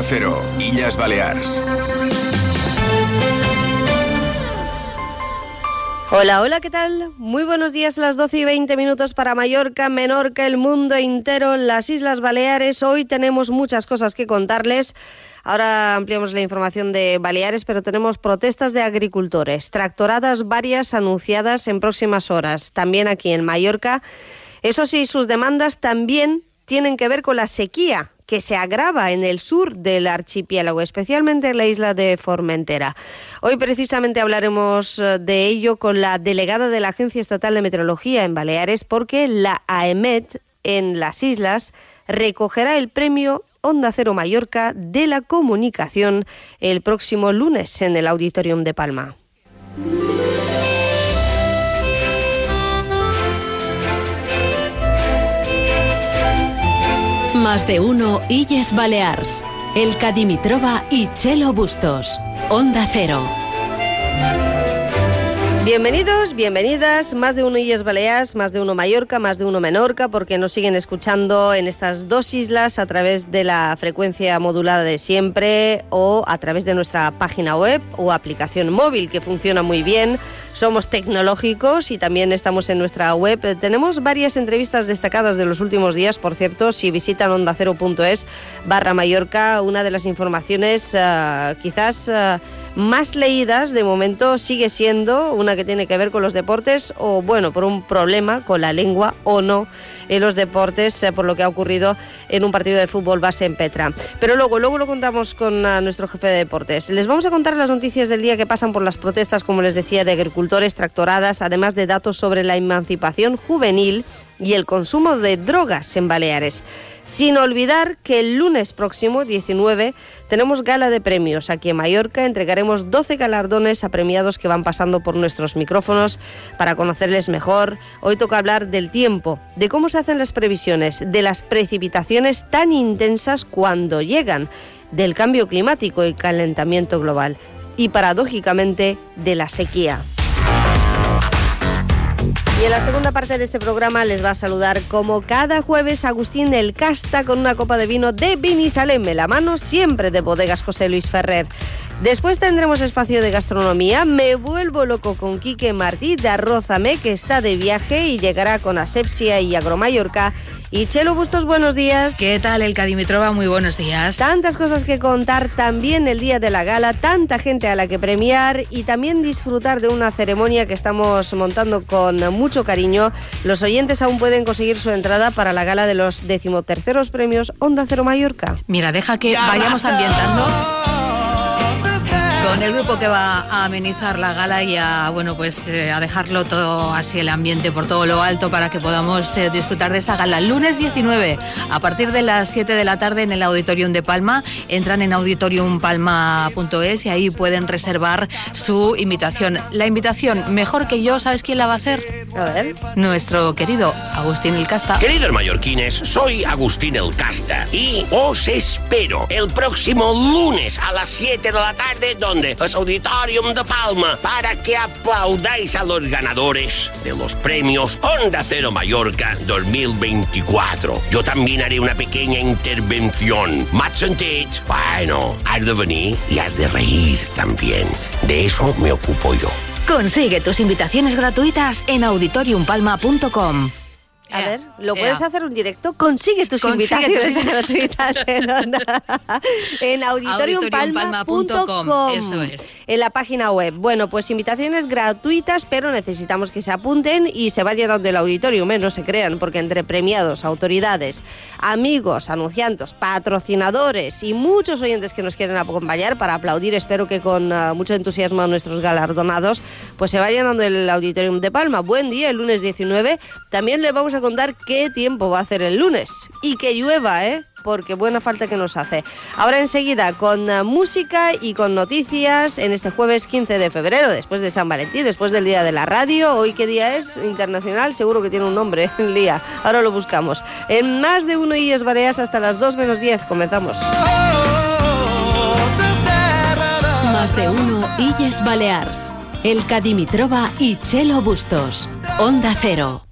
Cero, Balears. Hola, hola, ¿qué tal? Muy buenos días, las 12 y 20 minutos para Mallorca, Menorca, el mundo entero, las Islas Baleares. Hoy tenemos muchas cosas que contarles. Ahora ampliamos la información de Baleares, pero tenemos protestas de agricultores, tractoradas varias anunciadas en próximas horas, también aquí en Mallorca. Eso sí, sus demandas también tienen que ver con la sequía que se agrava en el sur del archipiélago, especialmente en la isla de Formentera. Hoy precisamente hablaremos eh, de ello con la delegada de la Agencia Estatal de Meteorología en Baleares, porque la AEMET en las islas recogerá el premio Onda Cero Mallorca de la Comunicación el próximo lunes en el Auditorium de Palma. Más de uno Illes Balears. El Cadimitrova y Chelo Bustos. Onda Cero. Bienvenidos, bienvenidas, más de uno Illes Baleares, más de uno Mallorca, más de uno Menorca, porque nos siguen escuchando en estas dos islas a través de la frecuencia modulada de siempre o a través de nuestra página web o aplicación móvil que funciona muy bien. Somos tecnológicos y también estamos en nuestra web. Tenemos varias entrevistas destacadas de los últimos días, por cierto, si visitan ondacero.es barra Mallorca, una de las informaciones uh, quizás... Uh, más leídas de momento sigue siendo una que tiene que ver con los deportes o bueno, por un problema con la lengua o no en los deportes eh, por lo que ha ocurrido en un partido de fútbol base en Petra. Pero luego, luego lo contamos con nuestro jefe de deportes. Les vamos a contar las noticias del día que pasan por las protestas, como les decía, de agricultores, tractoradas, además de datos sobre la emancipación juvenil y el consumo de drogas en Baleares. Sin olvidar que el lunes próximo, 19, tenemos gala de premios. Aquí en Mallorca entregaremos 12 galardones a premiados que van pasando por nuestros micrófonos para conocerles mejor. Hoy toca hablar del tiempo, de cómo se hacen las previsiones, de las precipitaciones tan intensas cuando llegan, del cambio climático y calentamiento global y paradójicamente de la sequía. Y en la segunda parte de este programa les va a saludar como cada jueves Agustín del Casta con una copa de vino de Vinisalem la mano, siempre de bodegas José Luis Ferrer. Después tendremos espacio de gastronomía. Me vuelvo loco con Quique Martí de Arrózame, que está de viaje y llegará con Asepsia y Agromallorca. Y Chelo Bustos, buenos días. ¿Qué tal, el Cadimitrova? Muy buenos días. Tantas cosas que contar también el día de la gala, tanta gente a la que premiar y también disfrutar de una ceremonia que estamos montando con mucho cariño. Los oyentes aún pueden conseguir su entrada para la gala de los decimoterceros premios Onda Cero Mallorca. Mira, deja que vayamos ambientando con el grupo que va a amenizar la gala y a, bueno, pues, eh, a dejarlo todo así, el ambiente por todo lo alto para que podamos eh, disfrutar de esa gala. Lunes 19, a partir de las 7 de la tarde en el Auditorium de Palma. Entran en auditoriumpalma.es y ahí pueden reservar su invitación. La invitación, mejor que yo, ¿sabes quién la va a hacer? A ver. Nuestro querido Agustín El Casta. Queridos mallorquines, soy Agustín El Casta y os espero el próximo lunes a las 7 de la tarde donde es Auditorium de Palma para que aplaudáis a los ganadores de los premios Onda Cero Mallorca 2024. Yo también haré una pequeña intervención. M'has sentit? Bueno, has de venir y has de reír también. De eso me ocupo yo. Consigue tus invitaciones gratuitas en auditoriumpalma.com. A Ea, ver, ¿lo ea. puedes hacer un directo? Consigue tus Consigue invitaciones tus- gratuitas en, onda- en auditoriumpalma.com. Eso es. En la página web. Bueno, pues invitaciones gratuitas, pero necesitamos que se apunten y se vayan al del auditorium, ¿eh? no se crean, porque entre premiados, autoridades, amigos, anunciantes, patrocinadores y muchos oyentes que nos quieren acompañar para aplaudir, espero que con ah, mucho entusiasmo a nuestros galardonados, pues se vayan al del auditorium de Palma. Buen día, el lunes 19. También le vamos a contar qué tiempo va a hacer el lunes y que llueva, ¿eh? porque buena falta que nos hace. Ahora enseguida con eh, música y con noticias en este jueves 15 de febrero, después de San Valentín, después del Día de la Radio. Hoy qué día es internacional, seguro que tiene un nombre el día. Ahora lo buscamos. En más de uno Illes Bareas hasta las 2 menos 10 comenzamos. Más de uno Illes Balears. El Cadimitrova y Chelo Bustos. Onda Cero.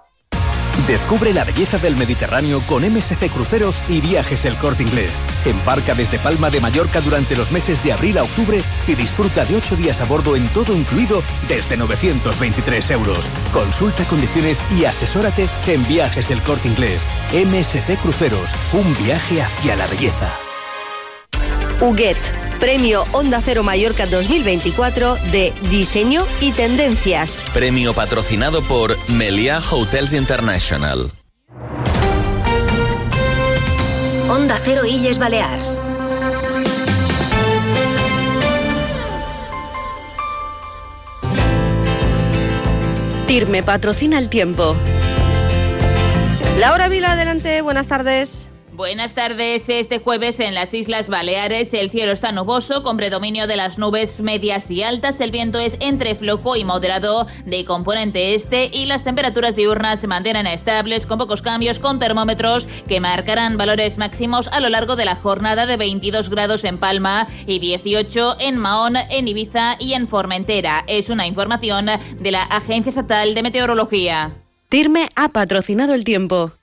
Descubre la belleza del Mediterráneo con MSC Cruceros y Viajes El Corte Inglés. Embarca desde Palma de Mallorca durante los meses de abril a octubre y disfruta de 8 días a bordo en todo incluido desde 923 euros. Consulta condiciones y asesórate en Viajes El Corte Inglés. MSC Cruceros, un viaje hacia la belleza. Huguet, Premio Onda Cero Mallorca 2024 de Diseño y Tendencias. Premio patrocinado por Meliá Hotels International. Onda Cero Illes Balears. TIRME patrocina el tiempo. Laura Vila, adelante, buenas tardes. Buenas tardes. Este jueves en las Islas Baleares el cielo está nuboso con predominio de las nubes medias y altas. El viento es entre flojo y moderado de componente este y las temperaturas diurnas se mantienen estables con pocos cambios con termómetros que marcarán valores máximos a lo largo de la jornada de 22 grados en Palma y 18 en Mahón, en Ibiza y en Formentera. Es una información de la Agencia Estatal de Meteorología. TIRME ha patrocinado el tiempo.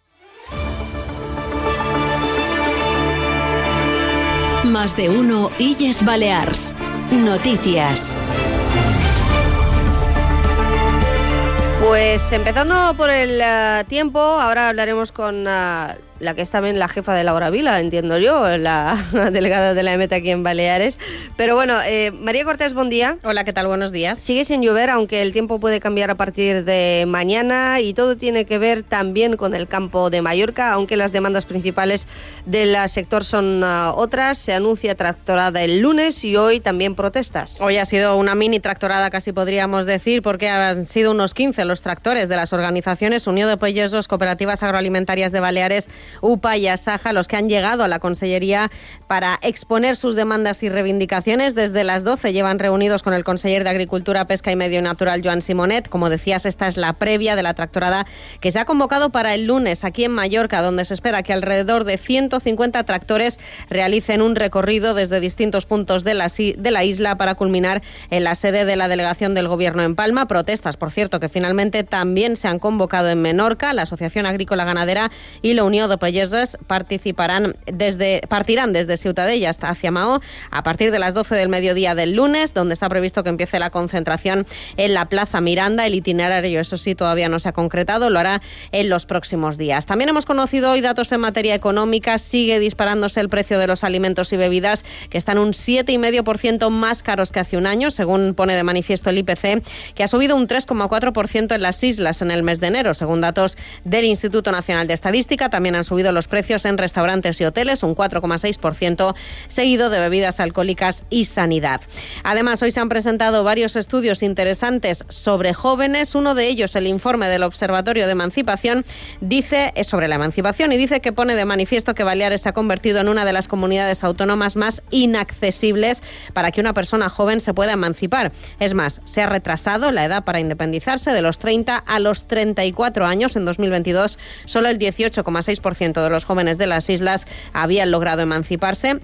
Más de uno Illes Balears. Noticias. Pues empezando por el eh, tiempo, ahora hablaremos con eh, la que es también la jefa de Laura Vila, entiendo yo, la delegada de la EMET aquí en Baleares. Pero bueno, eh, María Cortés, buen día. Hola, ¿qué tal? Buenos días. Sigue sin llover, aunque el tiempo puede cambiar a partir de mañana y todo tiene que ver también con el campo de Mallorca, aunque las demandas principales del sector son uh, otras. Se anuncia tractorada el lunes y hoy también protestas. Hoy ha sido una mini tractorada, casi podríamos decir, porque han sido unos 15 los tractores de las organizaciones Unión de Pellesos, Cooperativas Agroalimentarias de Baleares, UPA y Asaja los que han llegado a la Consellería para exponer sus demandas y reivindicaciones. Desde las 12 llevan reunidos con el conseller de Agricultura, Pesca y Medio Natural, Joan Simonet. Como decías, esta es la previa de la tractorada que se ha convocado para el lunes aquí en Mallorca, donde se espera que alrededor de 150 tractores realicen un recorrido desde distintos puntos de la, de la isla para culminar en la sede de la delegación del Gobierno en Palma. Protestas, por cierto, que finalmente también se han convocado en Menorca, la Asociación Agrícola Ganadera y la Unión de Pelleses participarán desde, partirán desde Ciutadella hasta hacia Mao a partir de las 12 del mediodía del lunes, donde está previsto que empiece la concentración en la Plaza Miranda. El itinerario, eso sí, todavía no se ha concretado, lo hará en los próximos días. También hemos conocido hoy datos en materia económica. Sigue disparándose el precio de los alimentos y bebidas, que están un 7,5% más caros que hace un año, según pone de manifiesto el IPC, que ha subido un 3,4% en las islas en el mes de enero, según datos del Instituto Nacional de Estadística. También han subido los precios en restaurantes y hoteles, un 4,6%, seguido de bebidas alcohólicas y sanidad. Además, hoy se han presentado varios estudios interesantes sobre jóvenes. Uno de ellos, el informe del Observatorio de Emancipación, dice es sobre la emancipación y dice que pone de manifiesto que Baleares se ha convertido en una de las comunidades autónomas más inaccesibles para que una persona joven se pueda emancipar. Es más, se ha retrasado la edad para independizarse de los 30 a los 34 años. En 2022, solo el 18,6% de los jóvenes de las islas habían logrado emanciparse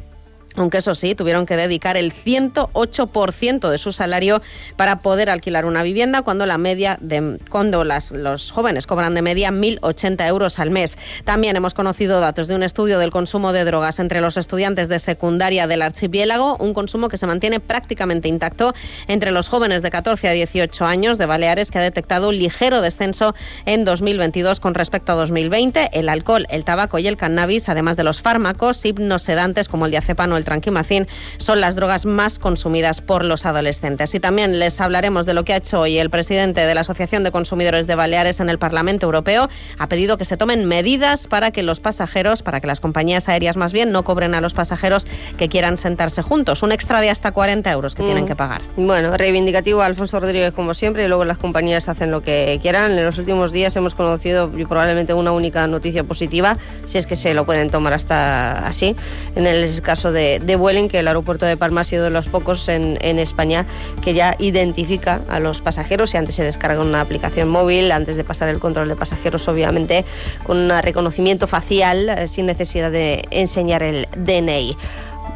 aunque eso sí, tuvieron que dedicar el 108% de su salario para poder alquilar una vivienda cuando la media de cuando las, los jóvenes cobran de media 1.080 euros al mes. También hemos conocido datos de un estudio del consumo de drogas entre los estudiantes de secundaria del archipiélago, un consumo que se mantiene prácticamente intacto entre los jóvenes de 14 a 18 años de Baleares, que ha detectado un ligero descenso en 2022 con respecto a 2020. El alcohol, el tabaco y el cannabis, además de los fármacos hipnosedantes como el diazepam o el tranquimacín son las drogas más consumidas por los adolescentes. Y también les hablaremos de lo que ha hecho hoy el presidente de la Asociación de Consumidores de Baleares en el Parlamento Europeo. Ha pedido que se tomen medidas para que los pasajeros, para que las compañías aéreas más bien, no cobren a los pasajeros que quieran sentarse juntos. Un extra de hasta 40 euros que tienen Mm. que pagar. Bueno, reivindicativo a Alfonso Rodríguez como siempre y luego las compañías hacen lo que quieran. En los últimos días hemos conocido probablemente una única noticia positiva, si es que se lo pueden tomar hasta así. En el caso de, de Vueling, que el aeropuerto de Palma ha sido de los pocos en, en España que ya identifica a los pasajeros y antes se descarga una aplicación móvil, antes de pasar el control de pasajeros, obviamente, con un reconocimiento facial eh, sin necesidad de enseñar el DNI.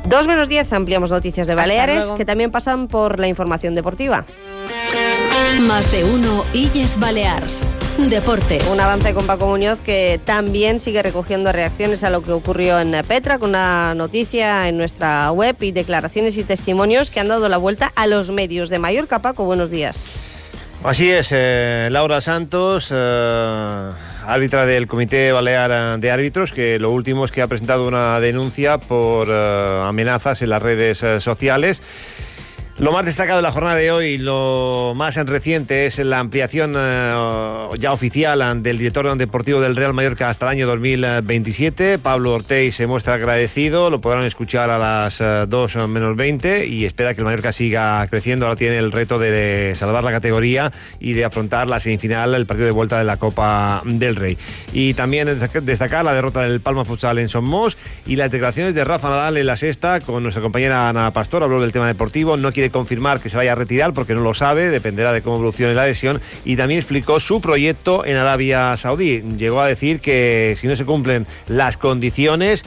Dos menos 10 ampliamos noticias de Baleares que también pasan por la información deportiva. Más de uno Illes Balears. Deportes. Un avance con Paco Muñoz que también sigue recogiendo reacciones a lo que ocurrió en Petra, con una noticia en nuestra web y declaraciones y testimonios que han dado la vuelta a los medios de Mallorca. Paco, buenos días. Así es, eh, Laura Santos, eh, árbitra del Comité Balear de Árbitros, que lo último es que ha presentado una denuncia por eh, amenazas en las redes eh, sociales. Lo más destacado de la jornada de hoy, lo más reciente, es la ampliación eh, ya oficial eh, del director deportivo del Real Mallorca hasta el año 2027. Pablo Ortez se muestra agradecido, lo podrán escuchar a las eh, 2 menos 20 y espera que el Mallorca siga creciendo. Ahora tiene el reto de salvar la categoría y de afrontar la semifinal, el partido de vuelta de la Copa del Rey. Y también destaca- destacar la derrota del Palma Futsal en Somos y las declaraciones de Rafa Nadal en la sexta con nuestra compañera Ana Pastor. Habló del tema deportivo, no quiere confirmar que se vaya a retirar porque no lo sabe, dependerá de cómo evolucione la lesión. Y también explicó su proyecto en Arabia Saudí. Llegó a decir que si no se cumplen las condiciones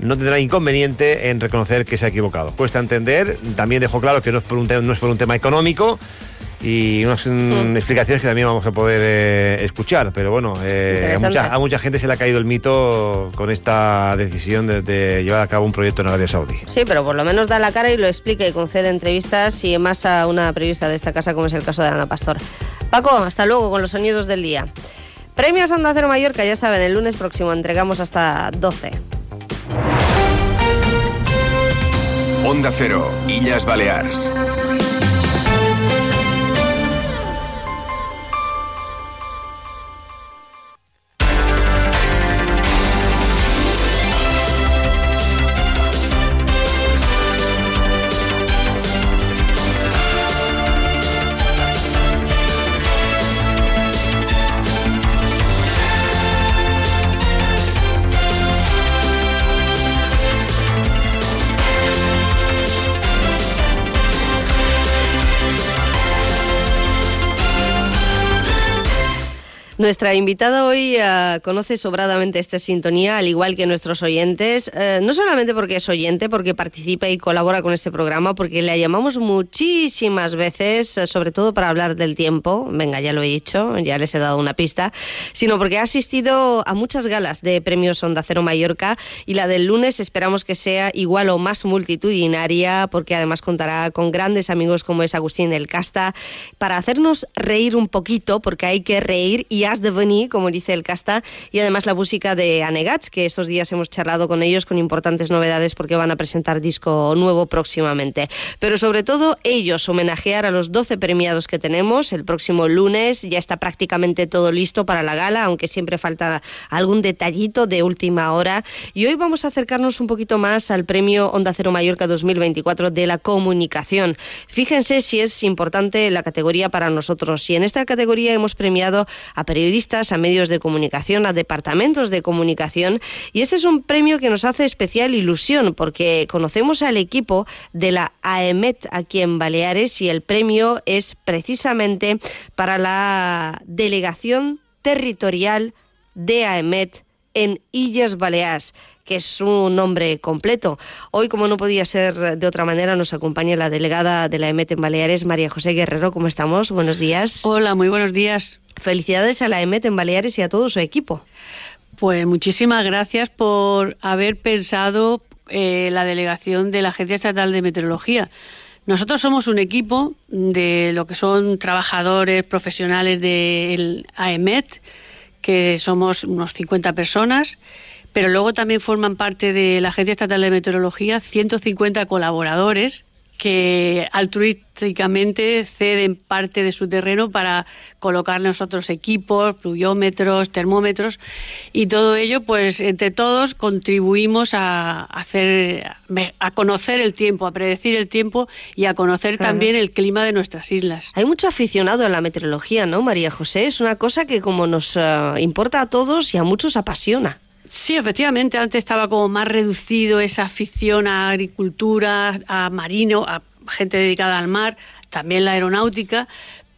no tendrá inconveniente en reconocer que se ha equivocado. Cuesta entender, también dejó claro que no es por un, no es por un tema económico y unas mm, explicaciones que también vamos a poder eh, escuchar. Pero bueno, eh, a, mucha, a mucha gente se le ha caído el mito con esta decisión de, de llevar a cabo un proyecto en Arabia Saudí. Sí, pero por lo menos da la cara y lo explica y concede entrevistas y más a una periodista de esta casa como es el caso de Ana Pastor. Paco, hasta luego con los sonidos del día. Premios Onda Cero Mallorca, ya saben, el lunes próximo entregamos hasta 12. Onda Cero, Illas Balears. Nuestra invitada hoy eh, conoce sobradamente esta sintonía, al igual que nuestros oyentes, eh, no solamente porque es oyente, porque participa y colabora con este programa, porque la llamamos muchísimas veces, eh, sobre todo para hablar del tiempo, venga, ya lo he dicho, ya les he dado una pista, sino porque ha asistido a muchas galas de premios Onda Cero Mallorca y la del lunes esperamos que sea igual o más multitudinaria, porque además contará con grandes amigos como es Agustín del Casta, para hacernos reír un poquito, porque hay que reír y de venir, como dice el Casta, y además la música de Anegats, que estos días hemos charlado con ellos con importantes novedades porque van a presentar disco nuevo próximamente. Pero sobre todo ellos homenajear a los 12 premiados que tenemos el próximo lunes, ya está prácticamente todo listo para la gala, aunque siempre falta algún detallito de última hora. Y hoy vamos a acercarnos un poquito más al premio Onda Cero Mallorca 2024 de la comunicación. Fíjense si es importante la categoría para nosotros. Y en esta categoría hemos premiado a periodistas, a medios de comunicación, a departamentos de comunicación. Y este es un premio que nos hace especial ilusión porque conocemos al equipo de la AEMET aquí en Baleares y el premio es precisamente para la delegación territorial de AEMET en Illes Baleares que es un nombre completo. Hoy, como no podía ser de otra manera, nos acompaña la delegada de la EMET en Baleares, María José Guerrero. ¿Cómo estamos? Buenos días. Hola, muy buenos días. Felicidades a la EMET en Baleares y a todo su equipo. Pues muchísimas gracias por haber pensado eh, la delegación de la Agencia Estatal de Meteorología. Nosotros somos un equipo de lo que son trabajadores profesionales del AEMET, que somos unos 50 personas, pero luego también forman parte de la Agencia Estatal de Meteorología 150 colaboradores que altruísticamente ceden parte de su terreno para colocar nosotros equipos, pluviómetros, termómetros y todo ello, pues entre todos contribuimos a hacer, a conocer el tiempo, a predecir el tiempo y a conocer también el clima de nuestras islas. Hay mucho aficionado a la meteorología, ¿no, María José? Es una cosa que como nos uh, importa a todos y a muchos apasiona. Sí, efectivamente, antes estaba como más reducido esa afición a agricultura, a marino, a gente dedicada al mar, también la aeronáutica,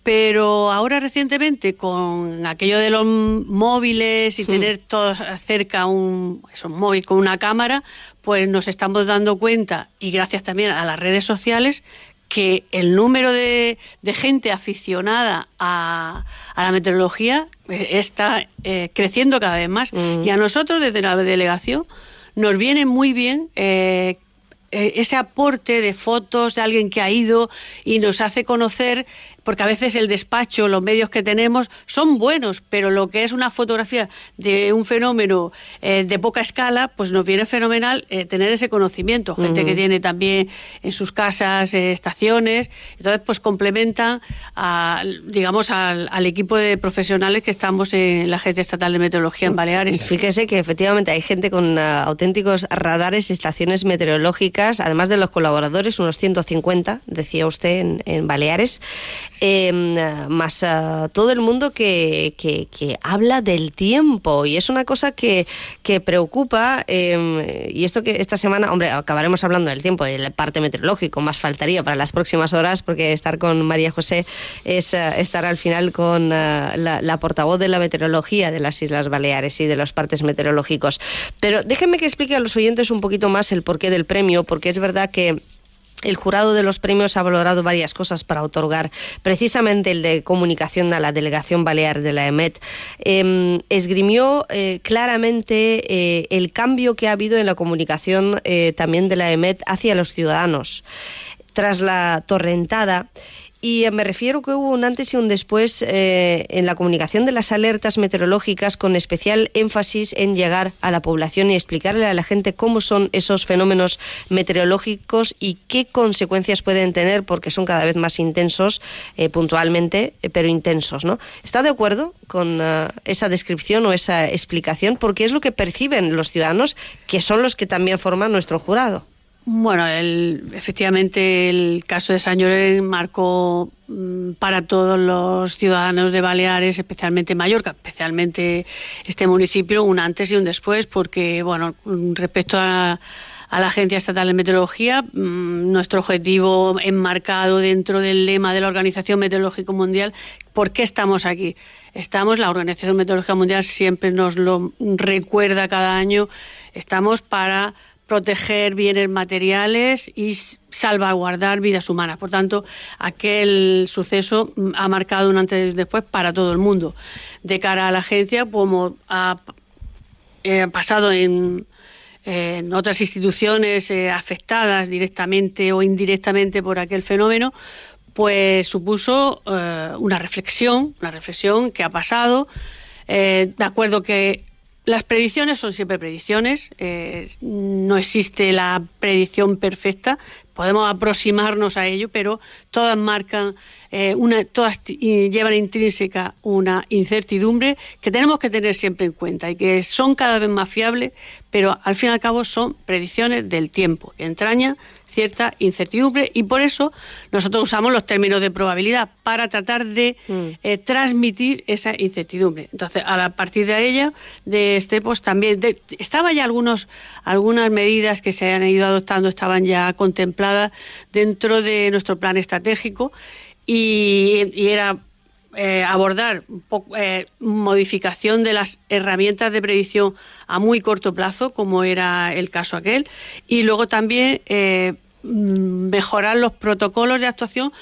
pero ahora recientemente con aquello de los móviles y hmm. tener todos cerca un móvil con una cámara, pues nos estamos dando cuenta y gracias también a las redes sociales que el número de, gente aficionada a, la meteorología eh, está eh, creciendo cada vez más. Mm. Y a nosotros, desde la delegación, nos viene muy bien eh, ese aporte de fotos de alguien que ha ido y nos hace conocer porque a veces el despacho, los medios que tenemos son buenos, pero lo que es una fotografía de un fenómeno eh, de poca escala, pues nos viene fenomenal eh, tener ese conocimiento. Gente que tiene también en sus casas eh, estaciones, entonces pues complementan, a, digamos, al, equipo de profesionales que estamos en la Agencia Estatal de Meteorología en Baleares. Fíjese que efectivamente hay gente con auténticos radares, estaciones meteorológicas, además de los colaboradores, unos 150, decía usted, en, en Baleares eh, más todo el mundo que, que, habla del tiempo y es una cosa que, que preocupa em, y esto que esta semana, hombre, acabaremos hablando del tiempo, del parte meteorológico, más faltaría para las próximas horas porque estar con María José es eh, estar al final con eh, la, la portavoz de la meteorología de las Islas Baleares y de los partes meteorológicos. Pero déjenme que explique a los oyentes un poquito más el porqué del premio, porque es verdad que el jurado de los premios ha valorado varias cosas para otorgar precisamente el de comunicación a la delegación balear de la EMET. Em, esgrimió eh, claramente eh, el cambio que ha habido en la comunicación eh, también de la EMET hacia los ciudadanos. Tras la torrentada, y me refiero que hubo un antes y un después eh, en la comunicación de las alertas meteorológicas con especial énfasis en llegar a la población y explicarle a la gente cómo son esos fenómenos meteorológicos y qué consecuencias pueden tener porque son cada vez más intensos eh, puntualmente, eh, pero intensos. ¿no? ¿Está de acuerdo con esa descripción o esa explicación? Porque es lo que perciben los ciudadanos que son los que también forman nuestro jurado. Bueno, efectivamente el caso de San Llorén marcó mm, para todos los ciudadanos de Baleares, especialmente Mallorca, especialmente este municipio, un antes y un después, porque, bueno, respecto a, la Agencia Estatal de Meteorología, mm, nuestro objetivo enmarcado dentro del lema de la Organización Meteorológica Mundial, ¿por qué estamos aquí? Estamos, la Organización Meteorológica Mundial siempre nos lo recuerda cada año, estamos para proteger bienes materiales y salvaguardar vidas humanas. Por tanto, aquel suceso ha marcado un antes y después para todo el mundo. De cara a la agencia, como ha eh, pasado en, otras instituciones eh, afectadas directamente o indirectamente por aquel fenómeno, pues supuso eh, una reflexión, una reflexión que ha pasado, de acuerdo que las predicciones son siempre predicciones, eh, no existe la predicción perfecta, podemos aproximarnos a ello, pero todas marcan, eh, una, todas llevan intrínseca una incertidumbre que tenemos que tener siempre en cuenta y que son cada vez más fiables, pero al fin y al cabo son predicciones del tiempo, que entrañan cierta incertidumbre y por eso nosotros usamos los términos de probabilidad para tratar de mm. eh, transmitir esa incertidumbre. Entonces, a partir de ella, de este, pues también estaba ya algunos, algunas medidas que se han ido adoptando, estaban ya contempladas dentro de nuestro plan estratégico y, era eh, abordar eh, modificación de las herramientas de predicción a muy corto plazo, como era el caso aquel, y luego también mejorar los protocolos de actuación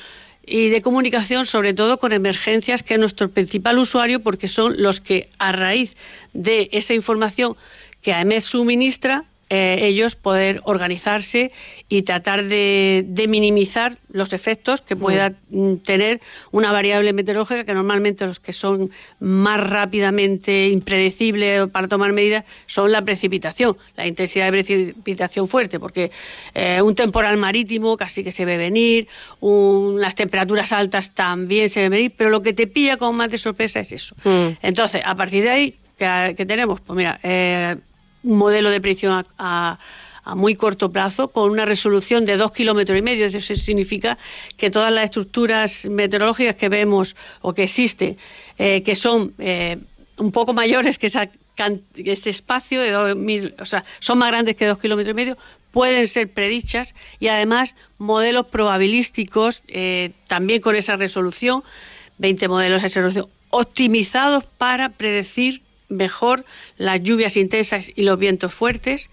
y de comunicación, sobre todo con emergencias, que es nuestro principal usuario, porque son los que a raíz de esa información que AEMES suministra, eh, ellos poder organizarse y tratar de, minimizar los efectos que pueda mm, tener una variable meteorológica que normalmente los que son más rápidamente impredecibles para tomar medidas son la precipitación, la intensidad de precipitación fuerte, porque eh, un temporal marítimo casi que se ve venir, las temperaturas altas también se ven venir, pero lo que te pilla con más de sorpresa es eso. Mm. Entonces, a partir de ahí, ¿qué, tenemos? Pues mira, eh, un modelo de predicción a, muy corto plazo con una resolución de dos kilómetros y medio. Eso significa que todas las estructuras meteorológicas que vemos o que existen, eh, que son eh, un poco mayores que ese espacio de dos mil, o sea, son más grandes que dos kilómetros y medio, pueden ser predichas y además modelos probabilísticos eh, también con esa resolución, 20 modelos de resolución, optimizados para predecir mejor las lluvias intensas y los vientos fuertes.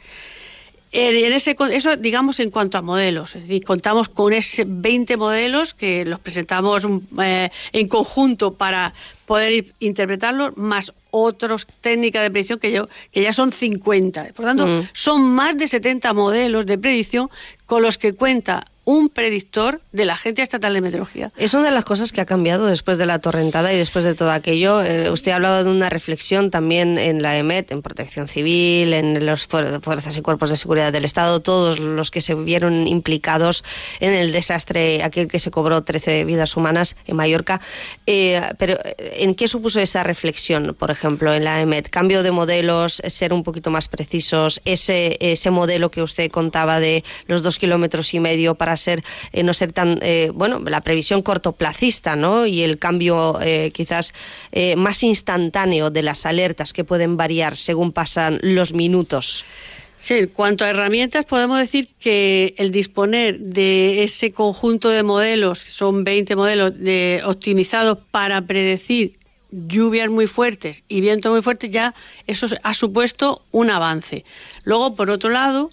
En ese, eso, digamos, en cuanto a modelos. Es decir, contamos con ese 20 modelos que los presentamos eh, en conjunto para poder interpretarlos, más otras técnicas de predicción que, yo, que ya son 50. Por lo tanto, mm. son más de 70 modelos de predicción con los que cuenta un predictor de la Agencia Estatal de Meteorología. Es una de las cosas que ha cambiado después de la torrentada y después de todo aquello. Eh, usted ha hablado de una reflexión también en la EMET, en Protección Civil, en las fuerzas y cuerpos de seguridad del Estado, todos los que se vieron implicados en el desastre, aquel que se cobró 13 vidas humanas en Mallorca. Eh, pero, eh, ¿en qué supuso esa reflexión, por ejemplo, en la EMET? ¿Cambio de modelos, ser un poquito más precisos? Ese, ese modelo que usted contaba de los dos kilómetros y medio para ser eh, no ser tan eh, bueno la previsión cortoplacista no y el cambio eh, quizás más instantáneo de las alertas que pueden variar según pasan los minutos Sí, en cuanto a herramientas, podemos decir que el disponer de ese conjunto de modelos, son 20 modelos de, optimizados para predecir lluvias muy fuertes y vientos muy fuertes, ya eso ha supuesto un avance. Luego, por otro lado,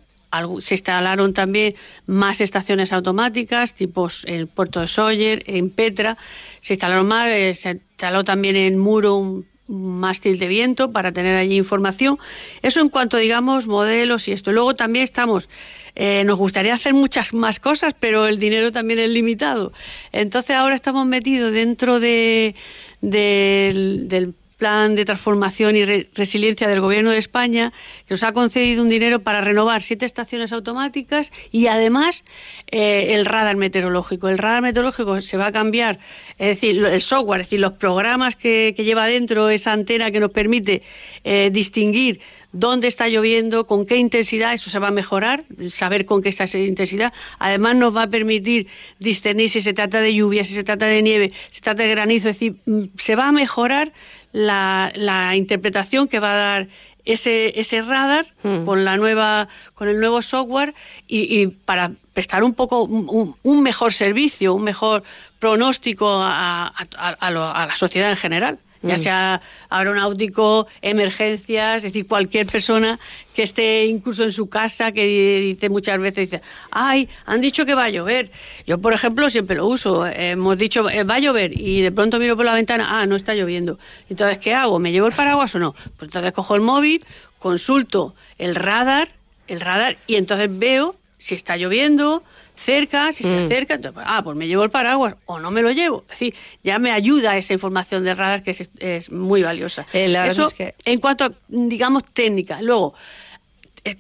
se instalaron también más estaciones automáticas, tipos en el puerto de Sawyer, en Petra. Se instalaron más, eh, se instaló también en Muro un, mástil de viento para tener allí información. Eso en cuanto, digamos, modelos y esto. Luego también estamos, eh, nos gustaría hacer muchas más cosas, pero el dinero también es limitado. Entonces ahora estamos metidos dentro de, del Plan de Transformación y Resiliencia del Gobierno de España, que nos ha concedido un dinero para renovar siete estaciones automáticas y además eh, el radar meteorológico. El radar meteorológico se va a cambiar, es decir, el software, es decir, los programas que, lleva dentro esa antena que nos permite eh, distinguir dónde está lloviendo, con qué intensidad, eso se va a mejorar, saber con qué está esa intensidad. Además nos va a permitir discernir si se trata de lluvia, si se trata de nieve, si se trata de granizo, es decir, mm, se va a mejorar la, interpretación que va a dar ese, ese radar hmm. con la nueva con el nuevo software y, para prestar un poco un, mejor servicio un mejor pronóstico a, a, la sociedad en general ya mm. sea aeronáutico, emergencias, es decir, cualquier persona que esté incluso en su casa, que dice muchas veces, dice, ay, han dicho que va a llover. Yo, por ejemplo, siempre lo uso. Hemos dicho, eh, va a llover, y de pronto miro por la ventana, ah, no está lloviendo. Entonces, ¿qué hago? ¿Me llevo el paraguas o no? Pues entonces cojo el móvil, consulto el radar, el radar, y entonces veo si está lloviendo, cerca, si se mm. acerca, entonces, ah, pues me llevo el paraguas o no me lo llevo. Es decir, ya me ayuda esa información de radar que es, muy valiosa. Eh, Eso en cuanto a, digamos, técnica. Luego,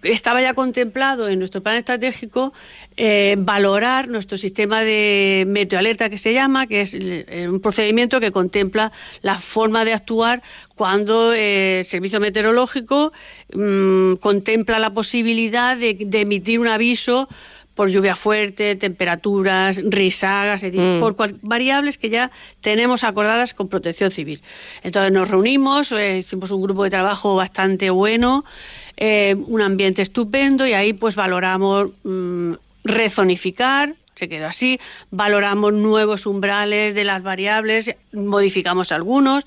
estaba ya contemplado en nuestro plan estratégico eh, valorar nuestro sistema de meteoalerta que se llama, que es un procedimiento que contempla la forma de actuar cuando el servicio meteorológico mm, contempla la posibilidad de emitir un aviso por lluvia fuerte, temperaturas, risagas, mm. por variables que ya tenemos acordadas con Protección Civil. Entonces nos reunimos, eh, hicimos un grupo de trabajo bastante bueno, eh, un ambiente estupendo y ahí pues valoramos mm, rezonificar, se quedó así. Valoramos nuevos umbrales de las variables, modificamos algunos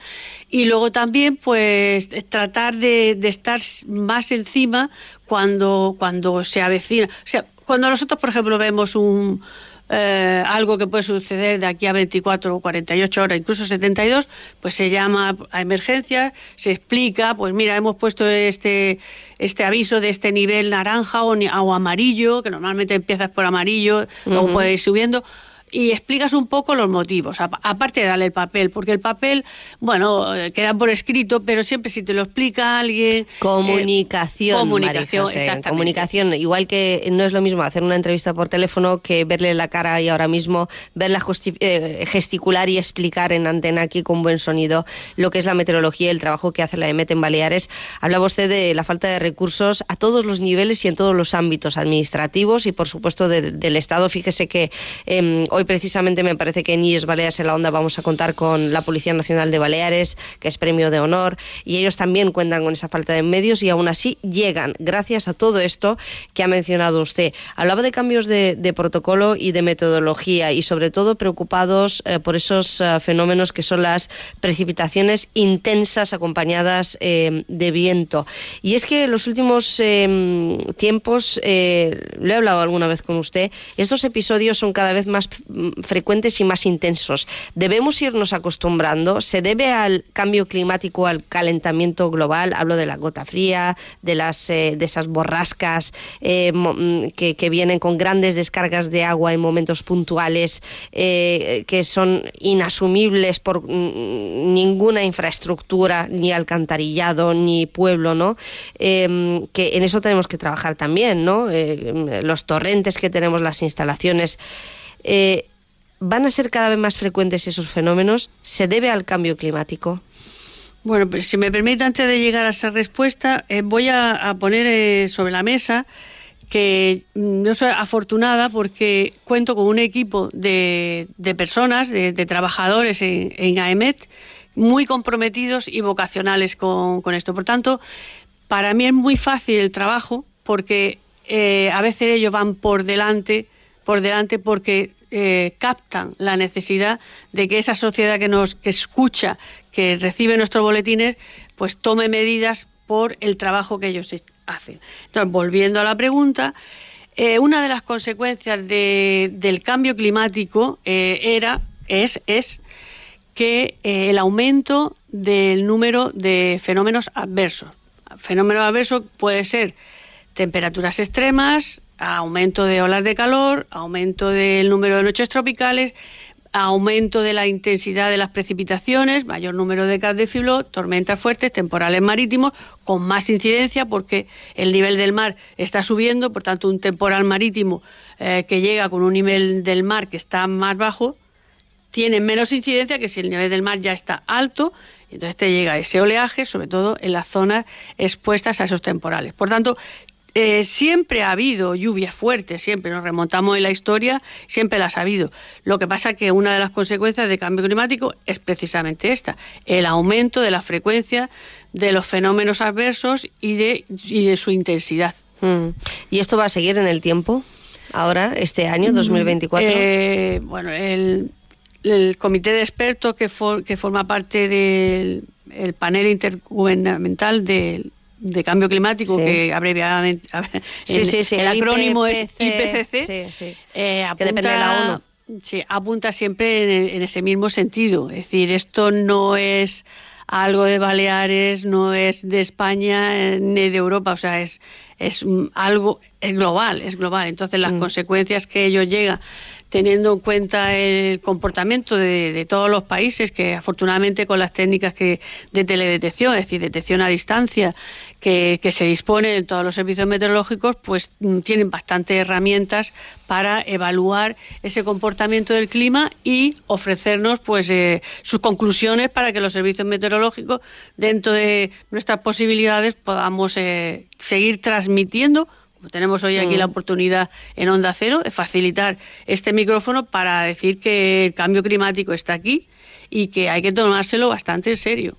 y luego también pues tratar de, de estar más encima cuando, cuando se avecina. O sea, cuando nosotros, por ejemplo, vemos un eh, algo que puede suceder de aquí a 24 o 48 horas, incluso 72, pues se llama a emergencias, se explica, pues mira, hemos puesto este, este aviso de este nivel naranja o, o amarillo, que normalmente empiezas por amarillo, luego puedes ir subiendo y explicas un poco los motivos, aparte de darle el papel, porque el papel, bueno, eh, queda por escrito, pero siempre si te lo explica alguien... Comunicación, eh, comunicación, exactamente. Comunicación, igual que no es lo mismo hacer una entrevista por teléfono que verle la cara y ahora mismo verla eh, gesticular y explicar en antena aquí con buen sonido lo que es la meteorología y el trabajo que hace la EMET en Baleares. Hablaba usted de la falta de recursos a todos los niveles y en todos los ámbitos administrativos y por supuesto del Estado. Fíjese que em, hoy Precisamente me parece que en IES Baleares en la Onda vamos a contar con la Policía Nacional de Baleares, que es premio de honor, y ellos también cuentan con esa falta de medios y aún así llegan, gracias a todo esto que ha mencionado usted. Hablaba de cambios de, protocolo y de metodología y sobre todo preocupados eh, por esos eh, fenómenos que son las precipitaciones intensas acompañadas eh, de viento. Y es que en los últimos tiempos, lo he hablado alguna vez con usted, estos episodios son cada vez más frecuentes y más intensos. Debemos irnos acostumbrando. Se debe al cambio climático, al calentamiento global. Hablo de la gota fría, de las eh, de esas borrascas eh, mm, que, vienen con grandes descargas de agua en momentos puntuales eh, que son inasumibles por mm, ninguna infraestructura, ni alcantarillado, ni pueblo, ¿no? Em, que en eso tenemos que trabajar también, ¿no? los torrentes que tenemos, las instalaciones. Eh, ¿Van a ser cada vez más frecuentes esos fenómenos? ¿Se debe al cambio climático? Bueno, pues si me permite, antes de llegar a esa respuesta, eh, voy a, poner eh, sobre la mesa que no soy afortunada porque cuento con un equipo de, personas, de, trabajadores en, AEMET, muy comprometidos y vocacionales con, esto. Por tanto, para mí es muy fácil el trabajo porque a veces ellos van por delante, por delante porque eh, captan la necesidad de que esa sociedad que nos que escucha, que recibe nuestros boletines, pues tome medidas por el trabajo que ellos hacen. Entonces, volviendo a la pregunta, eh, una de las consecuencias del cambio climático eh, era, es, es que el aumento del número de fenómenos adversos. Fenómeno adverso puede ser temperaturas extremas, aumento de olas de calor, aumento del número de noches tropicales, aumento de la intensidad de las precipitaciones, mayor número de cas de fiblo, tormentas fuertes, temporales marítimos, con más incidencia porque el nivel del mar está subiendo, por tanto un temporal marítimo eh, que llega con un nivel del mar que está más bajo, tiene menos incidencia que si el nivel del mar ya está alto, entonces te llega ese oleaje, sobre todo en las zonas expuestas a esos temporales. Por tanto, eh, siempre ha habido lluvias fuertes, siempre nos remontamos en la historia, siempre las ha habido. Lo que pasa es que una de las consecuencias del cambio climático es precisamente esta, el aumento de la frecuencia de los fenómenos adversos y de, y de su intensidad. Mm. ¿Y esto va a seguir en el tiempo? Ahora, este año, 2024. Mm, eh, bueno, el, comité de expertos que, que forma parte del panel intergubernamental del de cambio climático, que abreviadamente el, acrónimo es IPCC, eh, apunta, que depende de la ONU. Sí, apunta siempre en, ese mismo sentido. Es decir, esto no es algo de Baleares, no es de España eh, ni de Europa, o sea, es, es algo, es global, es global. Entonces las mm. consecuencias que ello llega teniendo en cuenta el comportamiento de, todos los países, que afortunadamente con las técnicas que, de teledetección, es decir, detección a distancia, que, se dispone en todos los servicios meteorológicos, pues mm, tienen bastantes herramientas para evaluar ese comportamiento del clima y ofrecernos pues eh, sus conclusiones para que los servicios meteorológicos, dentro de nuestras posibilidades, podamos eh, seguir transmitiendo tenemos hoy aquí la mm. oportunidad en Onda Cero de facilitar este micrófono para decir que el cambio climático está aquí y que hay que tomárselo bastante en serio.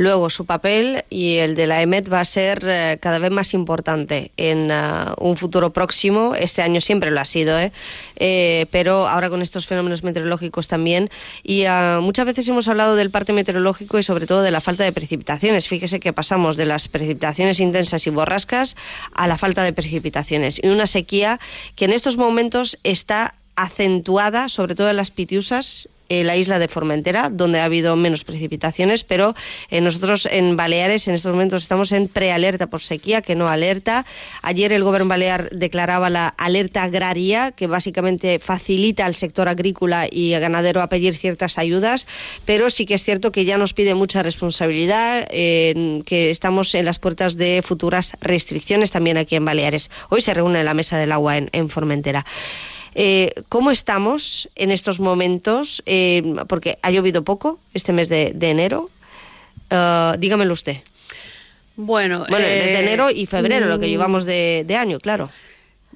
Luego, su papel y el de la EMET va a ser eh, cada vez más importante en uh, un futuro próximo. Este año siempre lo ha sido, ¿eh? Eh, pero ahora con estos fenómenos meteorológicos también. Y uh, muchas veces hemos hablado del parte meteorológico y sobre todo de la falta de precipitaciones. Fíjese que pasamos de las precipitaciones intensas y borrascas a la falta de precipitaciones. Y una sequía que en estos momentos está acentuada, sobre todo en las Pitiusas en la isla de Formentera, donde ha habido menos precipitaciones, pero eh, nosotros en Baleares en estos momentos estamos en prealerta por sequía, que no alerta. Ayer el gobierno balear declaraba la alerta agraria, que básicamente facilita al sector agrícola y ganadero a pedir ciertas ayudas, pero sí que es cierto que ya nos pide mucha responsabilidad, eh, que estamos en las puertas de futuras restricciones también aquí en Baleares. Hoy se reúne la mesa del agua en Formentera. Eh, ¿Cómo estamos en estos momentos? Eh, porque ha llovido poco este mes de, de enero. Uh, dígamelo usted. Bueno, bueno el mes de eh, enero y febrero, lo que mm, llevamos de, de año, claro.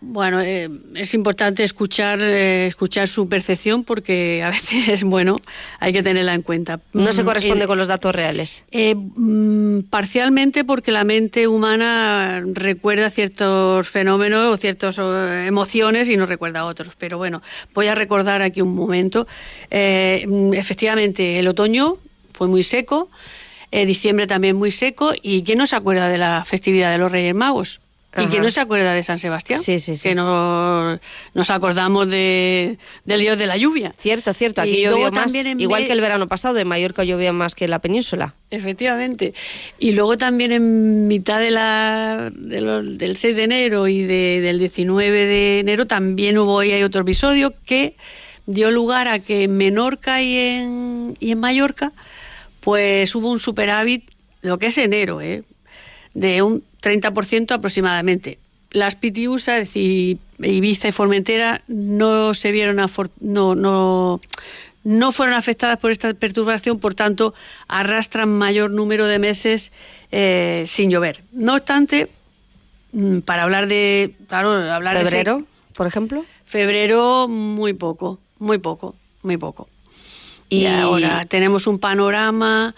Bueno, eh, es importante escuchar, eh, escuchar su percepción porque a veces, bueno, hay que tenerla en cuenta. No se Mm, corresponde eh, con los datos reales. eh, mm, parcialmente porque la mente humana recuerda ciertos fenómenos o ciertas emociones y no recuerda otros. Pero bueno, voy a recordar aquí un momento. Eh, mm, efectivamente, el otoño fue muy seco, eh, diciembre también muy seco. ¿Y quién no se acuerda de la festividad de los Reyes Magos? ¿Y quién no se acuerda de San Sebastián? Sí, sí, sí. Que no, nos acordamos de, del dios de la lluvia. Cierto, cierto. Aquí Y llovió luego más, igual que el verano pasado, en Mallorca llovía más que en la península. Efectivamente. Y luego también en mitad de la, de lo- del 6 de enero y de- del 19 de enero también hubo ahí hay otro episodio que dio lugar a que en Menorca y en, y en Mallorca pues hubo un superávit, lo que es enero, ¿eh? de un 30% aproximadamente. Las Pitiusas, es decir, Ibiza y Formentera, no se vieron afor- no, no, no fueron afectadas por esta perturbación, por tanto, arrastran mayor número de meses eh, sin llover. No obstante, mm, para hablar de. Claro, hablar de ese- ¿Febrero, por ejemplo? Febrero, muy poco, muy poco, muy poco. Y, Y- ahora tenemos un panorama.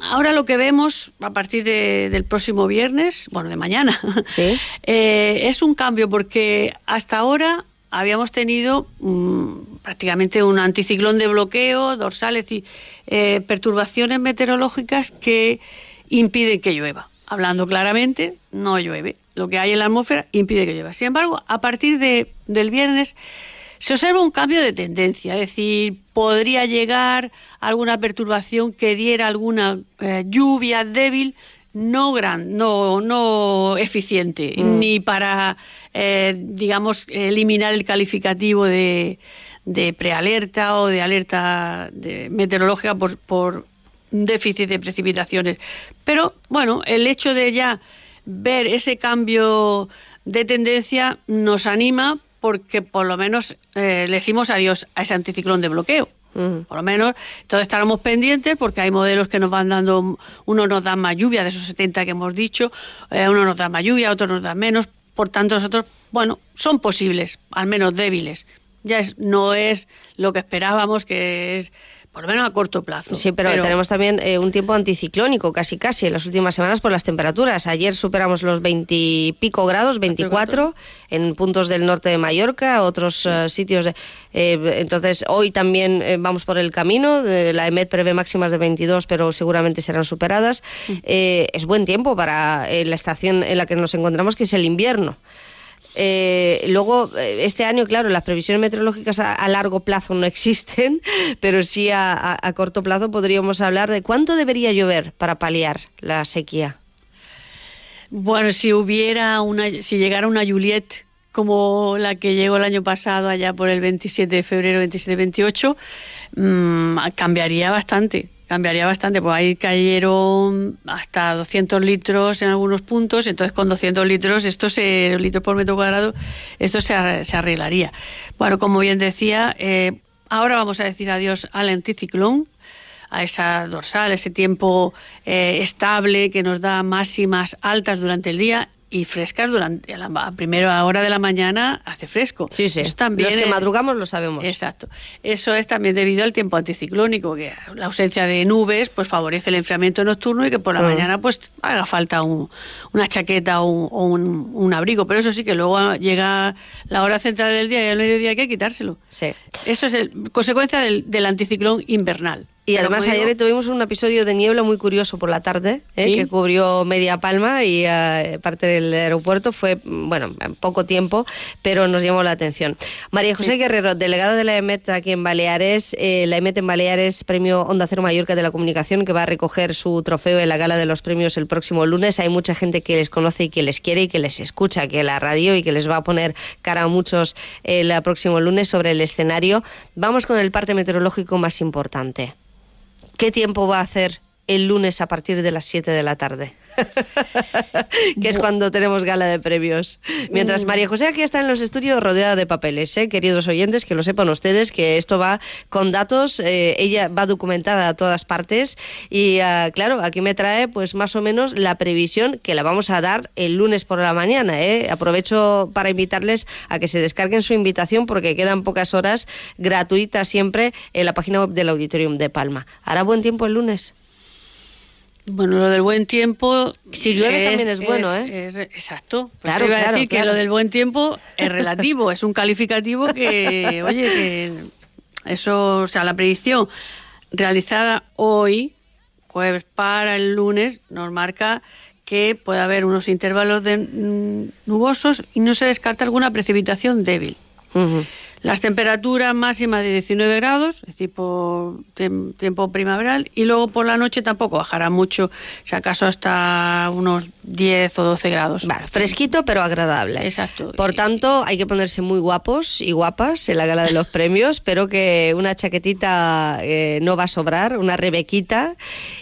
Ahora lo que vemos a partir de- del próximo viernes, bueno, de mañana, eh, es un cambio porque hasta ahora habíamos tenido mm, prácticamente un anticiclón de bloqueo, dorsales y eh, perturbaciones meteorológicas que impiden que llueva. Hablando claramente, no llueve. Lo que hay en la atmósfera impide que llueva. Sin embargo, a partir de, del viernes se observa un cambio de tendencia, es decir, podría llegar alguna perturbación que diera alguna eh, lluvia débil, no gran, no, no eficiente, Mm. ni para, eh, digamos, eliminar el calificativo de, de prealerta o de alerta de meteorológica por, por déficit de precipitaciones. Pero bueno, el hecho de ya ver ese cambio de tendencia nos anima porque por lo menos eh, le decimos adiós a ese anticiclón de bloqueo. Por lo menos, entonces estaremos pendientes porque hay modelos que nos van dando, unos nos dan más lluvia de esos 70 que hemos dicho, eh, unos nos dan más lluvia, otros nos dan menos. Por tanto, nosotros, bueno, son posibles, al menos débiles. Ya es, no es lo que esperábamos, que es por lo menos a corto plazo. Sí, pero, tenemos también eh, un tiempo anticiclónico, casi casi, en las últimas semanas por las temperaturas. Ayer superamos los 20 y pico grados, 24, en puntos del norte de Mallorca, otros eh, sitios. de- eh, entonces, hoy también eh, vamos por el camino. la EMET prevé máximas de 22, pero seguramente serán superadas. Eh, es buen tiempo para la estación en la que nos encontramos, que es el invierno. Eh, luego, eh, este año, claro, las previsiones meteorológicas a, largo plazo no existen, pero sí a corto plazo podríamos hablar de cuánto debería llover para paliar la sequía. Bueno, si hubiera una, si llegara una Juliet como la que llegó el año pasado, allá por el 27 de febrero, 27-28, mm, cambiaría bastante. Cambiaría bastante, pues ahí cayeron hasta 200 litros en algunos puntos, entonces con 200 litros, esto se, litros por metro cuadrado, esto se, se arreglaría. Bueno, como bien decía, eh, ahora vamos a decir adiós al anticiclón, a esa dorsal, ese tiempo eh, estable que nos da máximas altas durante el día y frescas durante la a primera hora de la mañana hace fresco. Sí, sí. Eso también Los que es- madrugamos lo sabemos. Exacto. Eso es también debido al tiempo anticiclónico, que la ausencia de nubes pues favorece el enfriamiento nocturno y que por la Mm. mañana pues haga falta un- una chaqueta o, un, o un- un abrigo. Pero eso sí que luego llega la hora central del día y al mediodía hay que quitárselo. Sí. Eso es el- consecuencia del, del anticiclón invernal. Y además ayer tuvimos un episodio de niebla muy curioso por la tarde, ¿eh? Sí. que cubrió media palma y eh, parte del aeropuerto. Fue, bueno, en poco tiempo, pero nos llamó la atención. María José Guerrero, delegada de la EMET aquí en Baleares. eh, la EMET en Baleares, premio Onda Cero Mallorca de la Comunicación, que va a recoger su trofeo en la gala de los premios el próximo lunes. Hay mucha gente que les conoce y que les quiere y que les escucha, que la radio y que les va a poner cara a muchos el próximo lunes sobre el escenario. Vamos con el parte meteorológico más importante. ¿Qué tiempo va a hacer el lunes a partir de las 7 de la tarde? que es cuando tenemos gala de premios. Mientras María José aquí está en los estudios rodeada de papeles, ¿eh? queridos oyentes, que lo sepan ustedes, que esto va con datos, eh, ella va documentada a todas partes y ah, claro, aquí me trae pues más o menos la previsión que la vamos a dar el lunes por la mañana. ¿eh? Aprovecho para invitarles a que se descarguen su invitación porque quedan pocas horas gratuitas siempre en la página web del Auditorium de Palma. ¿Hará buen tiempo el lunes? Bueno, lo del buen tiempo. Si llueve también es bueno, ¿eh? exacto. Pues Claro, iba a claro, decir que lo del buen tiempo es relativo, es un calificativo que, oye, que eso, o sea, la predicción realizada hoy, jueves para el lunes, nos marca que puede haber unos intervalos de mm, nubosos y no se descarta alguna precipitación débil. Las temperaturas máximas de 19 grados, es tem- tiempo primaveral, y luego por la noche tampoco bajará mucho, si acaso hasta unos 10 o 12 grados. Vale, fresquito pero agradable. Exacto. Por tanto, hay que ponerse muy guapos y guapas en la gala de los premios. Espero que una chaquetita eh, no va a sobrar, una rebequita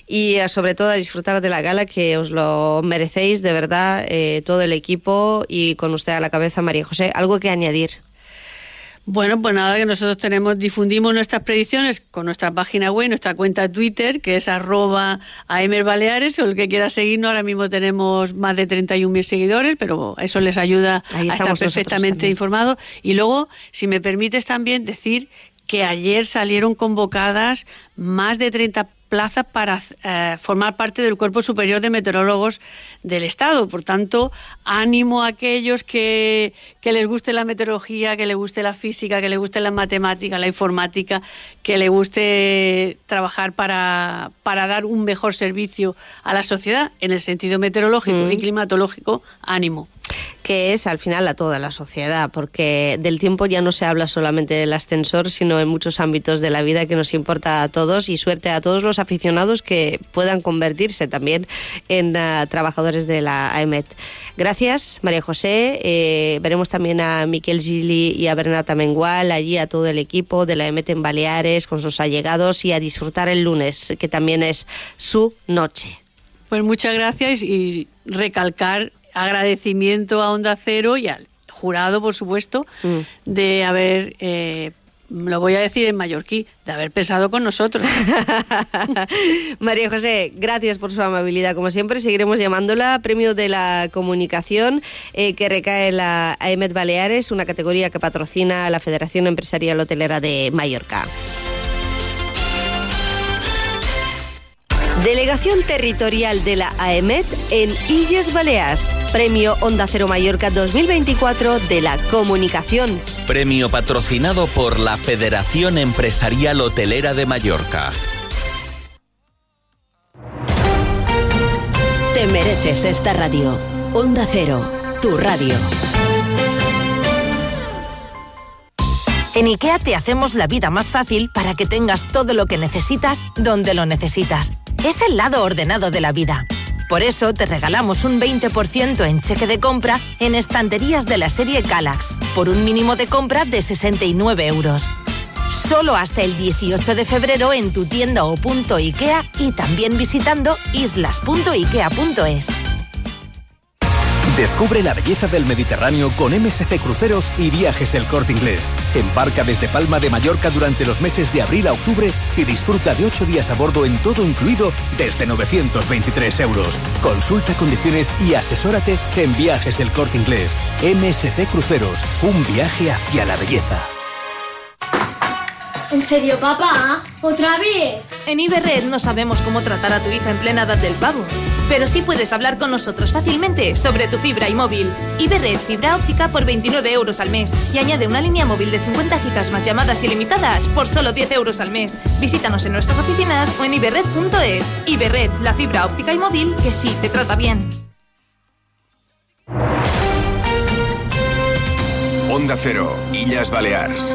y eh, sobre todo a disfrutar de la gala que os lo merecéis de verdad eh, todo el equipo y con usted a la cabeza, María José. ¿Algo que añadir? Bueno, pues nada, que nosotros tenemos, difundimos nuestras predicciones con nuestra página web, nuestra cuenta Twitter, que es arroba Baleares, o el que quiera seguirnos, ahora mismo tenemos más de 31.000 seguidores, pero eso les ayuda Ahí a estar perfectamente informados. Y luego, si me permites también decir que ayer salieron convocadas más de 30 plazas para eh, formar parte del Cuerpo Superior de Meteorólogos del Estado. Por tanto, ánimo a aquellos que, que les guste la meteorología, que les guste la física, que les guste la matemática, la informática, que le guste trabajar para, para dar un mejor servicio a la sociedad en el sentido meteorológico y climatológico. Ánimo. Que es al final a toda la sociedad, porque del tiempo ya no se habla solamente del ascensor, sino en muchos ámbitos de la vida que nos importa a todos y suerte a todos los aficionados que puedan convertirse también en ah, trabajadores de la AEMET. Gracias, María José. Eh, veremos también a Miquel Gili y a Bernata Mengual, allí a todo el equipo de la AEMET en Baleares, con sus allegados y a disfrutar el lunes, que también es su noche. Pues muchas gracias y recalcar agradecimiento a Onda Cero y al jurado, por supuesto, de haber, eh, lo voy a decir en mallorquí, de haber pensado con nosotros. María José, gracias por su amabilidad. Como siempre, seguiremos llamándola Premio de la Comunicación eh, que recae en la AEMET Baleares, una categoría que patrocina la Federación Empresarial Hotelera de Mallorca. Delegación Territorial de la AEMET en Illes Balears. Premio Onda Cero Mallorca 2024 de la Comunicación. Premio patrocinado por la Federación Empresarial Hotelera de Mallorca. Te mereces esta radio. Onda Cero, tu radio. En IKEA te hacemos la vida más fácil para que tengas todo lo que necesitas donde lo necesitas. Es el lado ordenado de la vida. Por eso te regalamos un 20% en cheque de compra en estanterías de la serie Calax, por un mínimo de compra de 69 euros. Solo hasta el 18 de febrero en tu tienda o punto IKEA y también visitando islas.ikea.es. Descubre la belleza del Mediterráneo con MSC Cruceros y Viajes El Corte Inglés. Embarca desde Palma de Mallorca durante los meses de abril a octubre y disfruta de ocho días a bordo en todo incluido desde 923 euros. Consulta condiciones y asesórate en Viajes El Corte Inglés. MSC Cruceros, un viaje hacia la belleza. ¿En serio, papá? ¿Otra vez? En Iberred no sabemos cómo tratar a tu hija en plena edad del pavo, pero sí puedes hablar con nosotros fácilmente sobre tu fibra y móvil. Iberred fibra óptica por 29 euros al mes y añade una línea móvil de 50 gigas más llamadas ilimitadas por solo 10 euros al mes. Visítanos en nuestras oficinas o en iberred.es. Iberred, la fibra óptica y móvil que sí te trata bien. Onda Cero, Illas Balears.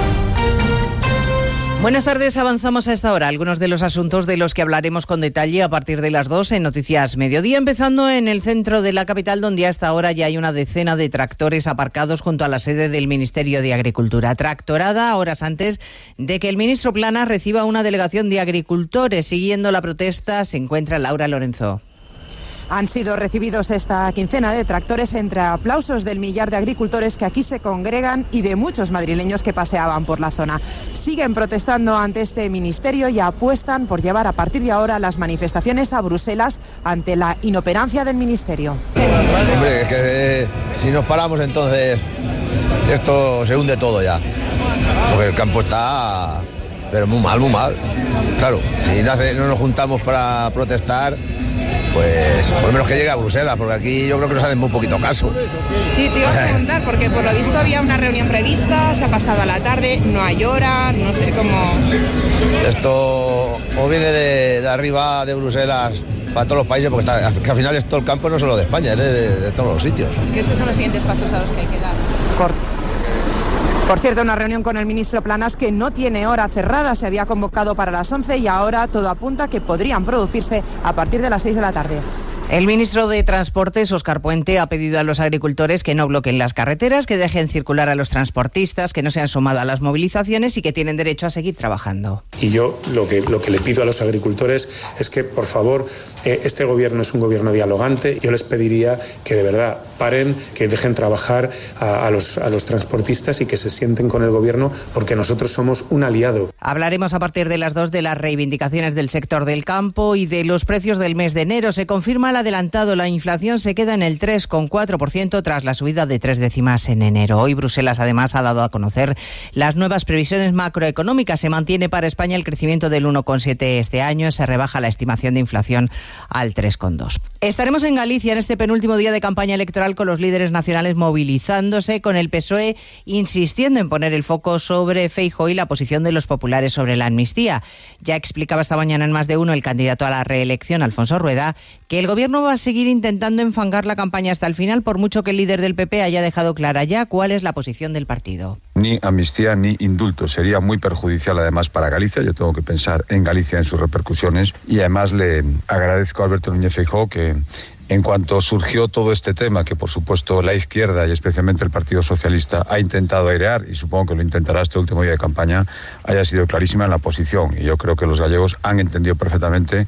Buenas tardes, avanzamos a esta hora. Algunos de los asuntos de los que hablaremos con detalle a partir de las dos en Noticias Mediodía, empezando en el centro de la capital, donde hasta ahora ya hay una decena de tractores aparcados junto a la sede del Ministerio de Agricultura. Tractorada horas antes de que el ministro Plana reciba una delegación de agricultores. Siguiendo la protesta se encuentra Laura Lorenzo. Han sido recibidos esta quincena de tractores entre aplausos del millar de agricultores que aquí se congregan y de muchos madrileños que paseaban por la zona. Siguen protestando ante este ministerio y apuestan por llevar a partir de ahora las manifestaciones a Bruselas ante la inoperancia del ministerio. Hombre, es que eh, si nos paramos entonces esto se hunde todo ya. Porque el campo está pero muy mal, muy mal. Claro, si no, nos juntamos para protestar, pues por lo menos que llegue a Bruselas, porque aquí yo creo que nos hacen muy poquito caso. Sí, te iba a preguntar, porque por lo visto había una reunión prevista, se ha pasado a la tarde, no hay hora, no sé cómo... Esto o viene de, de arriba de Bruselas para todos los países, porque está, que al final es todo el campo no solo de España, es de, de- de todos los sitios. ¿Qué es que son los siguientes pasos a los que hay que dar? Por cierto, una reunión con el ministro Planas que no tiene hora cerrada, se había convocado para las 11 y ahora todo apunta que podrían producirse a partir de las 6 de la tarde. El ministro de Transportes, Óscar Puente, ha pedido a los agricultores que no bloqueen las carreteras, que dejen circular a los transportistas, que no se han sumado a las movilizaciones y que tienen derecho a seguir trabajando. Y yo lo que, lo que le pido a los agricultores es que, por favor, eh, este gobierno es un gobierno dialogante. Yo les pediría que de verdad paren, que dejen trabajar a, a los, a los transportistas y que se sienten con el gobierno porque nosotros somos un aliado. Hablaremos a partir de las dos de las reivindicaciones del sector del campo y de los precios del mes de enero. Se confirma el adelantado, la inflación se queda en el 3,4% tras la subida de tres décimas en enero. Hoy Bruselas además ha dado a conocer las nuevas previsiones macroeconómicas. Se mantiene para España el crecimiento del 1,7 este año, se rebaja la estimación de inflación al 3,2. Estaremos en Galicia en este penúltimo día de campaña electoral con los líderes nacionales movilizándose, con el PSOE insistiendo en poner el foco sobre Feijo y la posición de los populares sobre la amnistía. Ya explicaba esta mañana en más de uno el candidato a la reelección, Alfonso Rueda, que el gobierno va a seguir intentando enfangar la campaña hasta el final, por mucho que el líder del PP haya dejado clara ya cuál es la posición del partido. Ni amnistía ni indulto. Sería muy perjudicial además para Galicia. Yo tengo que pensar en Galicia, en sus repercusiones. Y además le agradezco a Alberto Núñez Feijóo que en cuanto surgió todo este tema, que por supuesto la izquierda y especialmente el Partido Socialista ha intentado airear, y supongo que lo intentará este último día de campaña, haya sido clarísima en la posición. Y yo creo que los gallegos han entendido perfectamente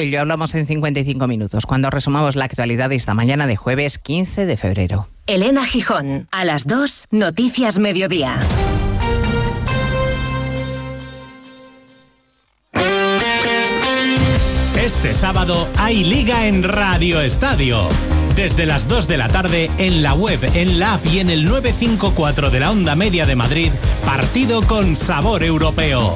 ello hablamos en 55 minutos, cuando resumamos la actualidad de esta mañana de jueves 15 de febrero. Elena Gijón, a las 2, Noticias Mediodía. Este sábado hay liga en Radio Estadio. Desde las 2 de la tarde en la web, en la app y en el 954 de la onda media de Madrid, partido con sabor europeo.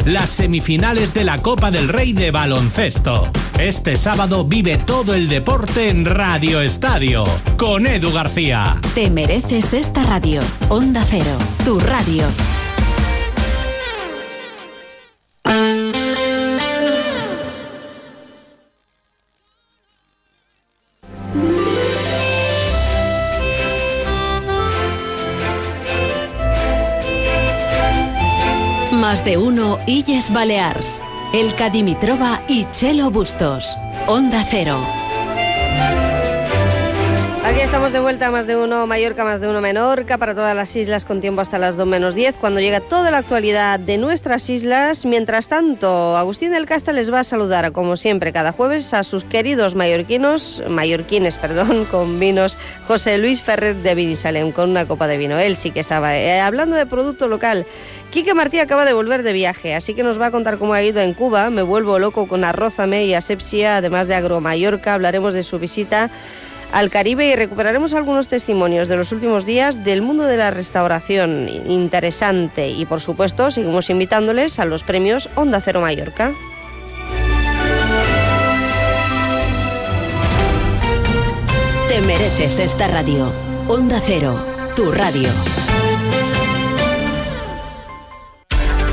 las semifinales de la Copa del Rey de Baloncesto. Este sábado vive todo el deporte en Radio Estadio con Edu García. Te mereces esta radio. Onda Cero, tu radio. Más de uno Illes Balears. El Cadimitrova y Chelo Bustos. Onda Cero. Aquí estamos de vuelta más de uno Mallorca, más de uno Menorca, para todas las islas con tiempo hasta las 2 menos 10, cuando llega toda la actualidad de nuestras islas. Mientras tanto, Agustín del Casta les va a saludar, como siempre, cada jueves a sus queridos mallorquinos, mallorquines, perdón, con vinos José Luis Ferrer de Vinisalem, con una copa de vino. Él sí que sabe. Eh, hablando de producto local, Quique Martí acaba de volver de viaje, así que nos va a contar cómo ha ido en Cuba. Me vuelvo loco con Arrózame y Asepsia, además de Agromallorca. Hablaremos de su visita al Caribe y recuperaremos algunos testimonios de los últimos días del mundo de la restauración. Interesante. Y por supuesto, seguimos invitándoles a los premios Onda Cero Mallorca. Te mereces esta radio. Onda Cero, tu radio.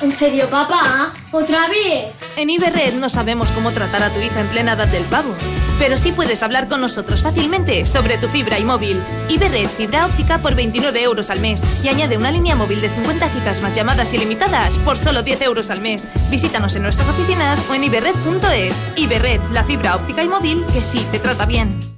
¿En serio, papá? ¿Otra vez? En Iberred no sabemos cómo tratar a tu hija en plena edad del pavo, pero sí puedes hablar con nosotros fácilmente sobre tu fibra y móvil. Iberred Fibra Óptica por 29 euros al mes y añade una línea móvil de 50 gigas más llamadas ilimitadas por solo 10 euros al mes. Visítanos en nuestras oficinas o en iberred.es. Iberred, la fibra óptica y móvil que sí te trata bien.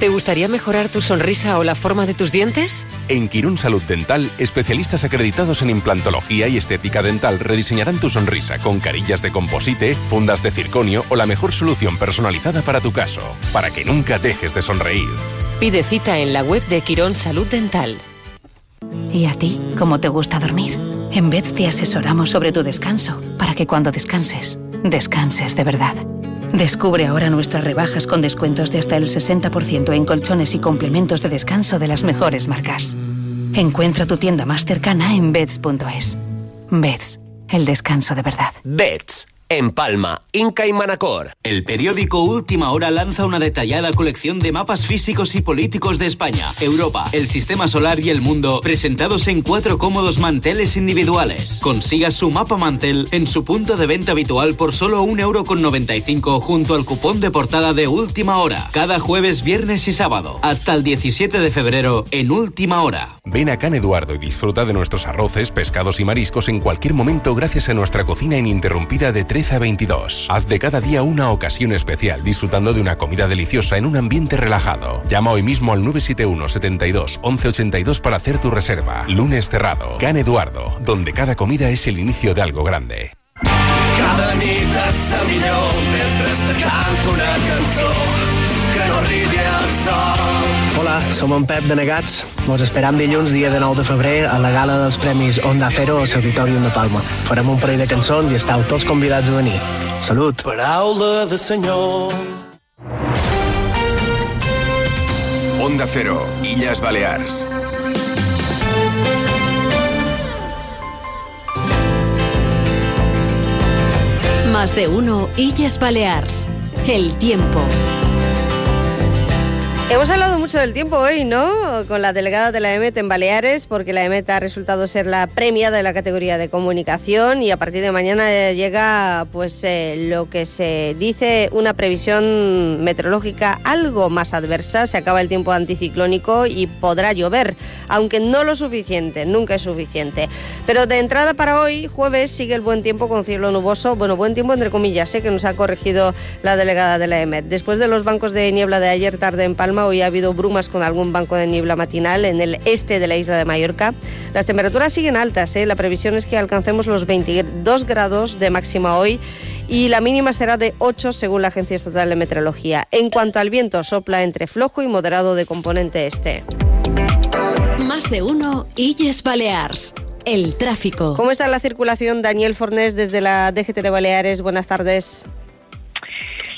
¿Te gustaría mejorar tu sonrisa o la forma de tus dientes? En Quirón Salud Dental, especialistas acreditados en implantología y estética dental rediseñarán tu sonrisa con carillas de composite, fundas de circonio o la mejor solución personalizada para tu caso, para que nunca dejes de sonreír. Pide cita en la web de Quirón Salud Dental. ¿Y a ti? ¿Cómo te gusta dormir? En Beds te asesoramos sobre tu descanso, para que cuando descanses, descanses de verdad. Descubre ahora nuestras rebajas con descuentos de hasta el 60% en colchones y complementos de descanso de las mejores marcas. Encuentra tu tienda más cercana en beds.es. Beds, el descanso de verdad. Beds en Palma, Inca y Manacor. El periódico Última Hora lanza una detallada colección de mapas físicos y políticos de España, Europa, el sistema solar y el mundo, presentados en cuatro cómodos manteles individuales. Consiga su mapa mantel en su punto de venta habitual por solo 1,95€ junto al cupón de portada de Última Hora, cada jueves, viernes y sábado, hasta el 17 de febrero en Última Hora. Ven a Can Eduardo y disfruta de nuestros arroces, pescados y mariscos en cualquier momento gracias a nuestra cocina ininterrumpida de 13 a 22. Haz de cada día una ocasión especial disfrutando de una comida deliciosa en un ambiente relajado. Llama hoy mismo al 971 72 1182 para hacer tu reserva. Lunes cerrado. Can Eduardo, donde cada comida es el inicio de algo grande. Cada nit et millor mentre te canto una cançó que no arribi al sol. Hola, som en Pep de Negats. Nos esperam dilluns, dia de 9 de febrer, a la gala dels Premis Onda Cero al Auditorium de Palma. Farem un parell de cançons i estàu tots convidats a venir. Salut! Paraula de senyor. Onda Cero, Illes Balears. Más de uno Illes Balears. El tiempo. Hemos hablado mucho del tiempo hoy, ¿no? Con la delegada de la EMET en Baleares, porque la EMET ha resultado ser la premiada de la categoría de comunicación y a partir de mañana llega, pues, eh, lo que se dice una previsión meteorológica algo más adversa. Se acaba el tiempo anticiclónico y podrá llover, aunque no lo suficiente, nunca es suficiente. Pero de entrada para hoy, jueves, sigue el buen tiempo con cielo nuboso. Bueno, buen tiempo entre comillas, ¿eh? que nos ha corregido la delegada de la EMET. Después de los bancos de niebla de ayer tarde en Palma, hoy ha habido brumas con algún banco de niebla matinal en el este de la isla de Mallorca. Las temperaturas siguen altas, ¿eh? la previsión es que alcancemos los 22 grados de máxima hoy y la mínima será de 8 según la Agencia Estatal de Meteorología. En cuanto al viento, sopla entre flojo y moderado de componente este. Más de uno Illes Balears. El tráfico. ¿Cómo está la circulación? Daniel Fornés desde la DGT de Baleares. Buenas tardes.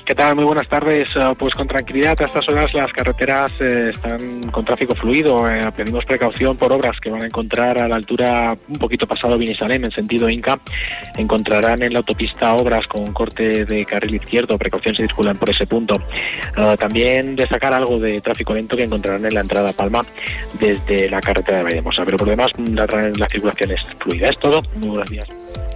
¿Qué tal? Muy buenas tardes. Eh, Pues con tranquilidad a estas horas las carreteras eh, están con tráfico fluido. Eh, pedimos precaución por obras que van a encontrar a la altura un poquito pasado Vinisalem en sentido Inca. Encontrarán en la autopista obras con corte de carril izquierdo. Precaución si circulan por ese punto. Eh, también destacar algo de tráfico lento que encontrarán en la entrada a Palma desde la carretera de Vallemosa. Pero por demás la, la circulación es fluida. Es todo. Muy buenos días.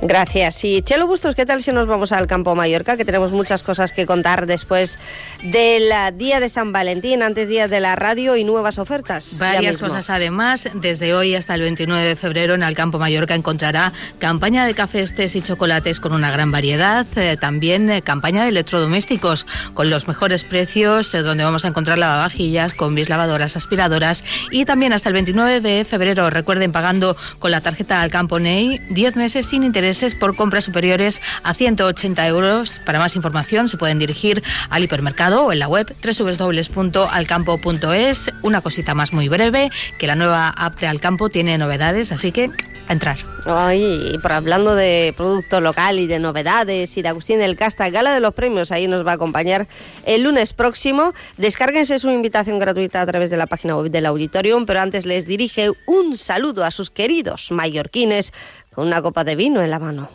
Gracias. Y Chelo Bustos, ¿qué tal si nos vamos al campo Mallorca? Que tenemos muchas cosas que contar después del día de San Valentín, antes día de la radio y nuevas ofertas. Varias cosas además. Desde hoy hasta el 29 de febrero en Alcampo Mallorca encontrará campaña de cafés, tés y chocolates con una gran variedad. eh, también eh, campaña de electrodomésticos con los mejores precios, eh, donde vamos a encontrar lavavajillas, combis, lavadoras, aspiradoras. Y también hasta el 29 de febrero, recuerden, pagando con la tarjeta Alcampo Ney, 10 meses sin intereses por compras superiores a 180 euros. Para más información se pueden dirigir al hipermercado o en la web www.alcampo.es. Una cosita más muy breve, que la nueva app de Alcampo tiene novedades, así que a entrar. Ay, por hablando de producto local y de novedades y de Agustín del Casta, Gala de los Premios, ahí nos va a acompañar el lunes próximo. Descárguense su invitación gratuita a través de la página web del Auditorium, pero antes les dirige un saludo a sus queridos mallorquines una copa de vino en la mano.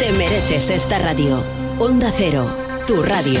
Te mereces esta radio. Onda Cero, tu radio.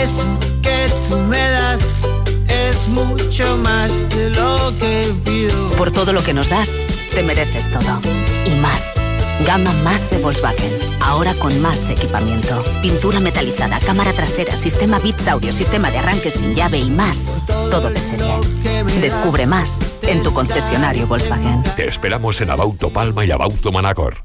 Eso que tú me das es mucho más de lo que pido. Por todo lo que nos das, te mereces todo. Y más. Gama más de Volkswagen. Ahora con más equipamiento. Pintura metalizada, cámara trasera, sistema bits audio, sistema de arranque sin llave y más. Todo de serie. Descubre más en tu concesionario Volkswagen. Te esperamos en Abauto Palma y Abauto Manacor.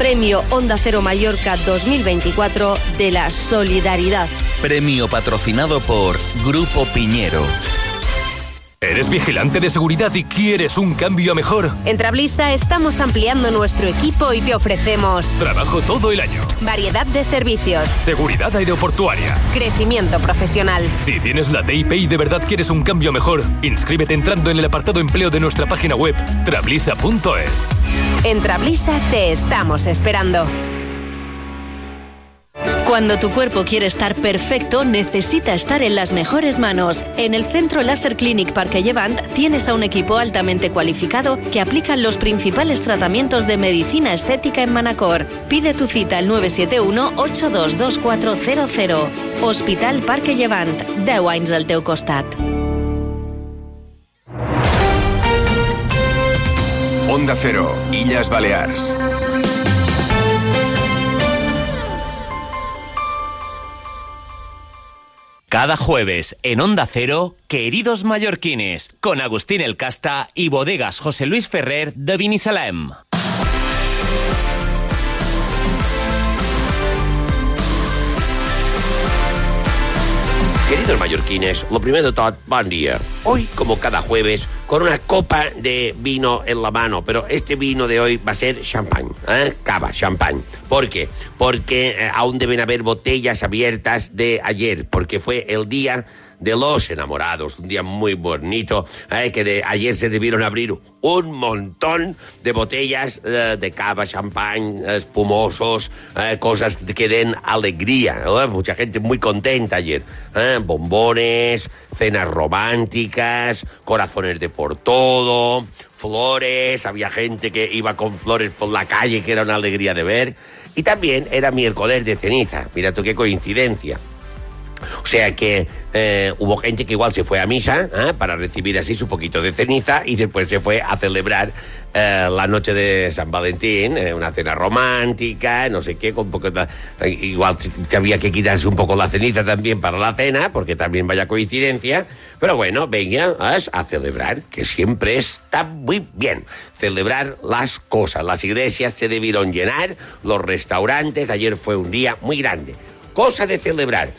Premio Onda Cero Mallorca 2024 de la Solidaridad. Premio patrocinado por Grupo Piñero. ¿Eres vigilante de seguridad y quieres un cambio mejor? En Trablisa estamos ampliando nuestro equipo y te ofrecemos Trabajo todo el año. variedad de servicios, Seguridad aeroportuaria. crecimiento profesional. Si tienes la TIP y de verdad quieres un cambio mejor, inscríbete entrando en el apartado empleo de nuestra página web trablisa.es. En Trablisa te estamos esperando. Cuando tu cuerpo quiere estar perfecto, necesita estar en las mejores manos. En el Centro Láser Clinic Parque Llevant tienes a un equipo altamente cualificado que aplican los principales tratamientos de medicina estética en Manacor. Pide tu cita al 971-822400. Hospital Parque Llevant. 10 anys al teu. Onda Cero, Illes Balears. Cada jueves en Onda Cero, Queridos Mallorquines, con Agustín El Casta y Bodegas José Luis Ferrer de Binissalem. Queridos mallorquines, lo primero de todo, buen día. Hoy, como cada jueves, con una copa de vino en la mano, pero este vino de hoy va a ser champán, ¿eh? cava, champán. ¿Por qué? Porque eh, aún deben haber botellas abiertas de ayer, porque fue el día de los enamorados, un día muy bonito, ¿eh? que de ayer se debieron abrir un montón de botellas eh, de cava, champán, espumosos, eh, cosas que den alegría. Mucha gente muy contenta ayer. ¿eh? Bombones, cenas románticas, corazones de por todo, flores, había gente que iba con flores por la calle que era una alegría de ver. Y también era miércoles de ceniza. Mira tú qué coincidencia. O sea que eh, hubo gente que igual se fue a misa ¿eh? para recibir así su poquito de ceniza y después se fue a celebrar eh, la noche de San Valentín, eh, una cena romántica, no sé qué, con poco de- igual había que quitarse un poco la ceniza también para la cena, porque también vaya coincidencia. Pero bueno, venga a celebrar, que siempre está muy bien. Celebrar las cosas. Las iglesias se debieron llenar, los restaurantes, ayer fue un día muy grande. Cosa de celebrar.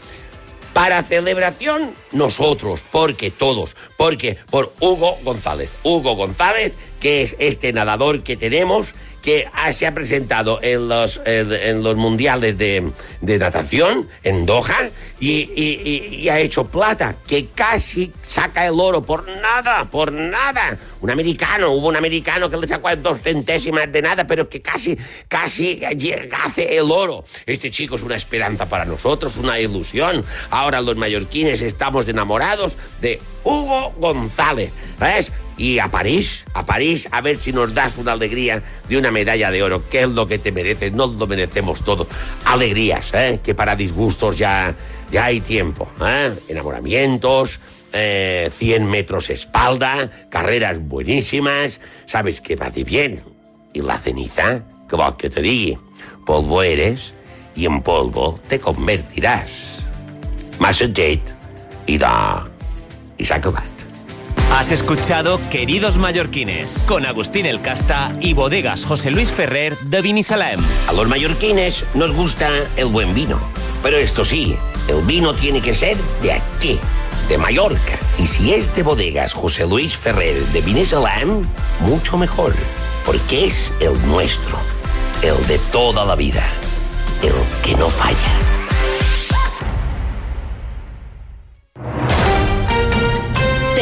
Para celebración, nosotros, porque todos, porque por Hugo González. Hugo González, que es este nadador que tenemos, que se ha presentado en los, en, los mundiales de, natación en Doha y, ha hecho plata, que casi saca el oro por nada, por nada. Un americano, hubo un americano que le sacó dos centésimas de nada, pero que casi, casi hace el oro. Este chico es una esperanza para nosotros, una ilusión. Ahora los mallorquines estamos enamorados de Hugo González. ¿Ves? Y a París, a París, a ver si nos das una alegría de una medalla de oro, que es lo que te mereces, no lo merecemos todos. Alegrías, ¿eh? que para disgustos ya, ya hay tiempo. ¿eh? Enamoramientos, eh, 100 metros espalda, carreras buenísimas, sabes que va de bien. Y la ceniza, que va que te diga, polvo eres y en polvo te convertirás. Más y da... y se Has escuchado Queridos Mallorquines con Agustín El Casta y Bodegas José Luis Ferrer de Vinisalem. A los mallorquines nos gusta el buen vino, pero esto sí, el vino tiene que ser de aquí, de Mallorca. Y si es de Bodegas José Luis Ferrer de Vinisalem, mucho mejor, porque es el nuestro, el de toda la vida, el que no falla.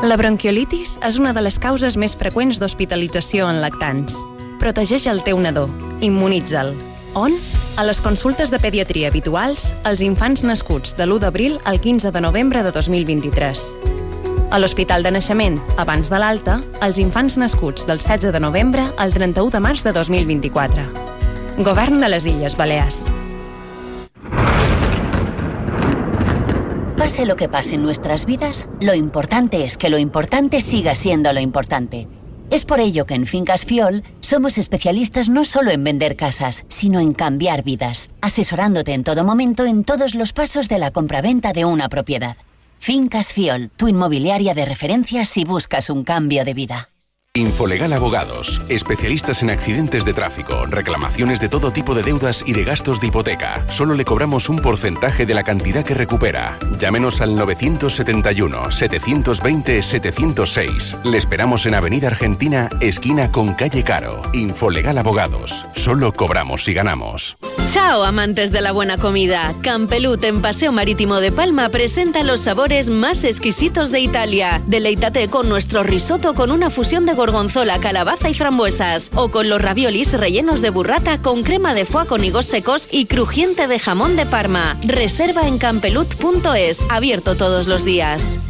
La bronquiolitis és una de les causes més freqüents d'hospitalització en lactants. Protegeix el teu nadó. Immunitza'l. On? A les consultes de pediatria habituals als infants nascuts de l'1 d'abril al 15 de novembre de 2023. A l'Hospital de Naixement, abans de l'alta, als infants nascuts del 16 de novembre al 31 de març de 2024. Govern de les Illes Balears. Pase lo que pase en nuestras vidas, lo importante es que lo importante siga siendo lo importante. Es por ello que en Fincas Fiol somos especialistas no solo en vender casas, sino en cambiar vidas, asesorándote en todo momento en todos los pasos de la compraventa de una propiedad. Fincas Fiol, tu inmobiliaria de referencia si buscas un cambio de vida. Infolegal Abogados, especialistas en accidentes de tráfico, reclamaciones de todo tipo de deudas y de gastos de hipoteca. Solo le cobramos un porcentaje de la cantidad que recupera. Llámenos al 971-720-706. Le esperamos en Avenida Argentina, esquina con calle Caro. Infolegal Abogados. Solo cobramos si ganamos. Chao, amantes de la buena comida. Campelut en Paseo Marítimo de Palma presenta los sabores más exquisitos de Italia. Deleítate con nuestro risotto con una fusión de gorgonzola, calabaza y frambuesas. O con los raviolis rellenos de burrata con crema de foie con higos secos y crujiente de jamón de Parma. Reserva en campelut.es. Abierto todos los días.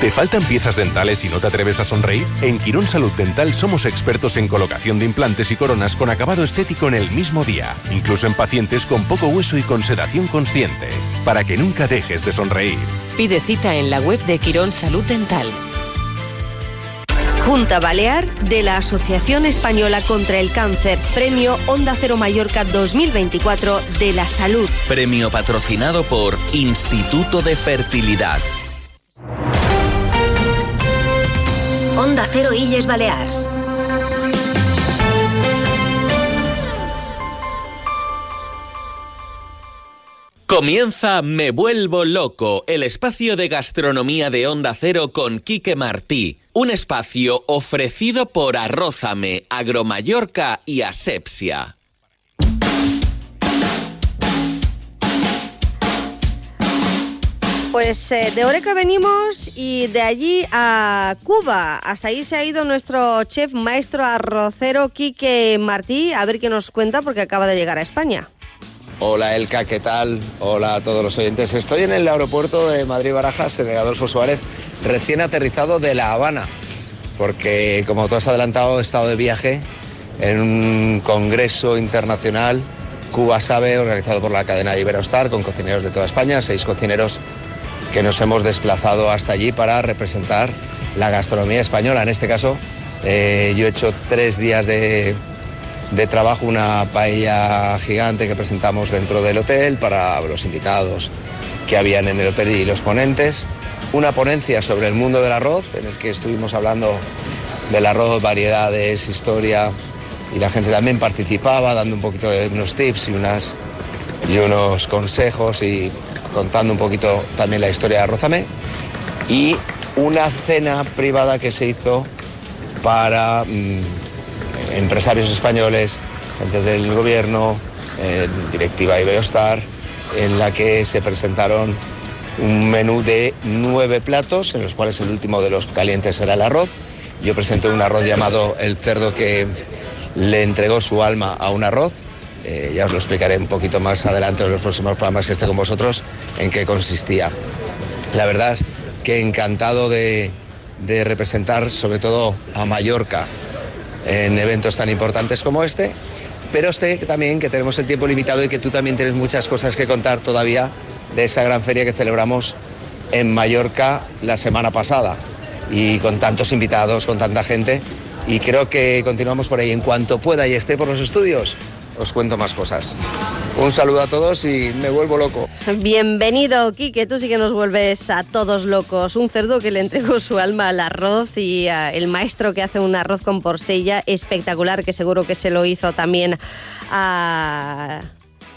¿Te faltan piezas dentales y no te atreves a sonreír? En Quirón Salud Dental somos expertos en colocación de implantes y coronas con acabado estético en el mismo día, incluso en pacientes con poco hueso y con sedación consciente, para que nunca dejes de sonreír. Pide cita en la web de Quirón Salud Dental. Junta Balear de la Asociación Española contra el Cáncer, Premio Onda Cero Mallorca 2024 de la Salud. Premio patrocinado por Instituto de Fertilidad. Onda Cero Illes Balears. Comienza Me Vuelvo Loco, el espacio de gastronomía de Onda Cero con Quique Martí. Un espacio ofrecido por Arrózame, Agromallorca y Asepsia. Pues eh, de Oreca venimos y de allí a Cuba. Hasta ahí se ha ido nuestro chef maestro arrocero Quique Martí. A ver qué nos cuenta porque acaba de llegar a España. Hola Elka, ¿qué tal? Hola a todos los oyentes. Estoy en el aeropuerto de Madrid-Barajas, en el Adolfo Suárez, recién aterrizado de La Habana, porque como tú has adelantado, he estado de viaje en un congreso internacional, Cuba Sabe, organizado por la cadena Iberostar, con cocineros de toda España, seis cocineros que nos hemos desplazado hasta allí para representar la gastronomía española. En este caso, eh, yo he hecho tres días de, de trabajo, una paella gigante que presentamos dentro del hotel para los invitados que habían en el hotel y los ponentes, una ponencia sobre el mundo del arroz, en el que estuvimos hablando del arroz, variedades, historia, y la gente también participaba dando un poquito de unos tips y, unas, y unos consejos y contando un poquito también la historia de Arrózame, y una cena privada que se hizo para mm, empresarios españoles, gente del gobierno, eh, directiva Iberostar, en la que se presentaron un menú de nueve platos, en los cuales el último de los calientes era el arroz. Yo presenté un arroz llamado el cerdo que le entregó su alma a un arroz. Eh, ya os lo explicaré un poquito más adelante en los próximos programas que esté con vosotros en qué consistía. La verdad es que encantado de, de representar sobre todo a Mallorca en eventos tan importantes como este, pero sé también que tenemos el tiempo limitado y que tú también tienes muchas cosas que contar todavía de esa gran feria que celebramos en Mallorca la semana pasada y con tantos invitados, con tanta gente y creo que continuamos por ahí. En cuanto pueda y esté por los estudios, os cuento más cosas. Un saludo a todos y me vuelvo loco. Bienvenido, Quique. Tú sí que nos vuelves a todos locos. Un cerdo que le entregó su alma al arroz y el maestro que hace un arroz con porcella espectacular, que seguro que se lo hizo también a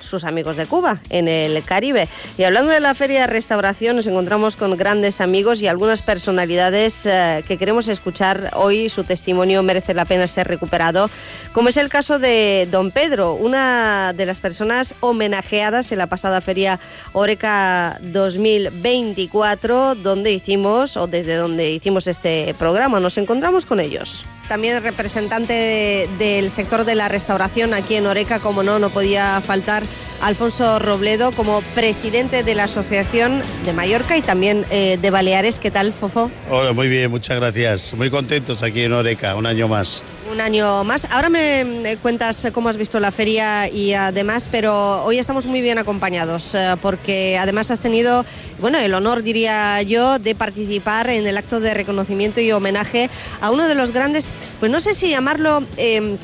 sus amigos de Cuba, en el Caribe. Y hablando de la Feria de Restauración, nos encontramos con grandes amigos y algunas personalidades eh, que queremos escuchar hoy. Su testimonio merece la pena ser recuperado, como es el caso de don Pedro, una de las personas homenajeadas en la pasada Feria Oreca 2024, donde hicimos, o desde donde hicimos este programa. Nos encontramos con ellos también representante de, del sector de la restauración aquí en Oreca, como no, no podía faltar Alfonso Robledo como presidente de la Asociación de Mallorca y también eh, de Baleares. ¿Qué tal, Fofo? Hola, muy bien, muchas gracias. Muy contentos aquí en Oreca, un año más. Un año más. Ahora me cuentas cómo has visto la feria y además, pero hoy estamos muy bien acompañados eh, porque además has tenido, bueno, el honor, diría yo, de participar en el acto de reconocimiento y homenaje a uno de los grandes, pues no sé si llamarlo... Eh,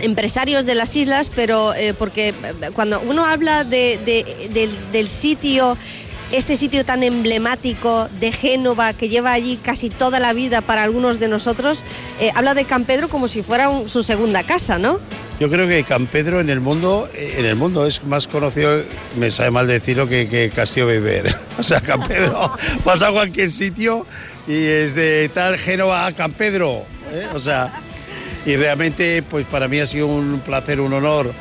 empresarios de las islas, pero eh, porque cuando uno habla de, de, de, del sitio este sitio tan emblemático de Génova que lleva allí casi toda la vida para algunos de nosotros, eh, habla de Campedro como si fuera un, su segunda casa, ¿no? Yo creo que Campedro en el mundo, en el mundo es más conocido, me sabe mal decirlo, que, que Castillo Beber. O sea, Campedro, vas a cualquier sitio y es de tal Génova a Campedro. ¿eh? O sea, y realmente, pues para mí ha sido un placer, un honor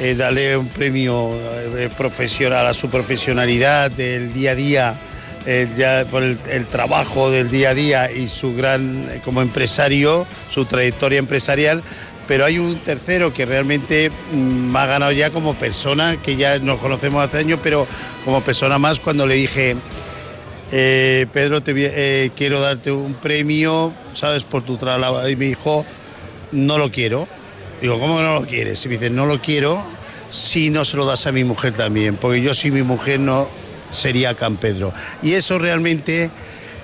eh, darle un premio eh, profesional a su profesionalidad del día a día, eh, ya por el, trabajo del día a día y su gran, eh, como empresario, su trayectoria empresarial. Pero hay un tercero que realmente mm, me ha ganado ya como persona, que ya nos conocemos hace años, pero como persona más cuando le dije, eh, Pedro, te, eh, quiero darte un premio, ¿sabes? Por tu trabajo. Y me dijo, no lo quiero. Digo, ¿cómo que no lo quieres? Y me dice, no lo quiero si no se lo das a mi mujer también, porque yo sin mi mujer no sería Campedro. Y eso realmente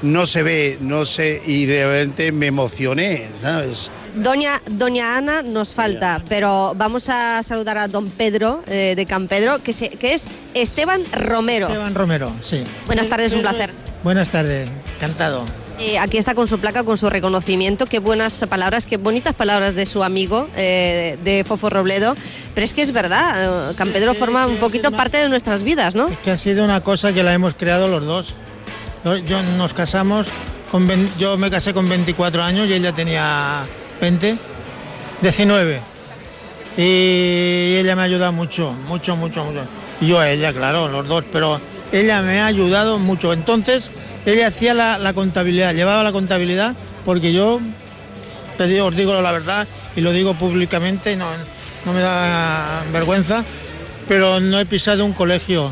no se ve, no sé, y realmente me emocioné, ¿sabes? Doña, doña Ana nos falta, pero vamos a saludar a don Pedro eh, de Campedro, que, se, que es Esteban Romero. Esteban Romero, sí. Buenas tardes, un placer. Buenas tardes, encantado. Eh, aquí está con su placa, con su reconocimiento. Qué buenas palabras, qué bonitas palabras de su amigo, eh, de Fofo Robledo. Pero es que es verdad, eh, Campedro forma un poquito parte de nuestras vidas, ¿no? Es que ha sido una cosa que la hemos creado los dos. Yo, nos casamos, con yo me casé con 24 años y ella tenía 20, 19. Y ella me ha ayudado mucho, mucho, mucho, mucho. Yo a ella, claro, los dos, pero ella me ha ayudado mucho. Entonces, ella hacía la, contabilidad, llevaba la contabilidad, porque yo, os digo la verdad y lo digo públicamente, no, no me da vergüenza, pero no he pisado un colegio.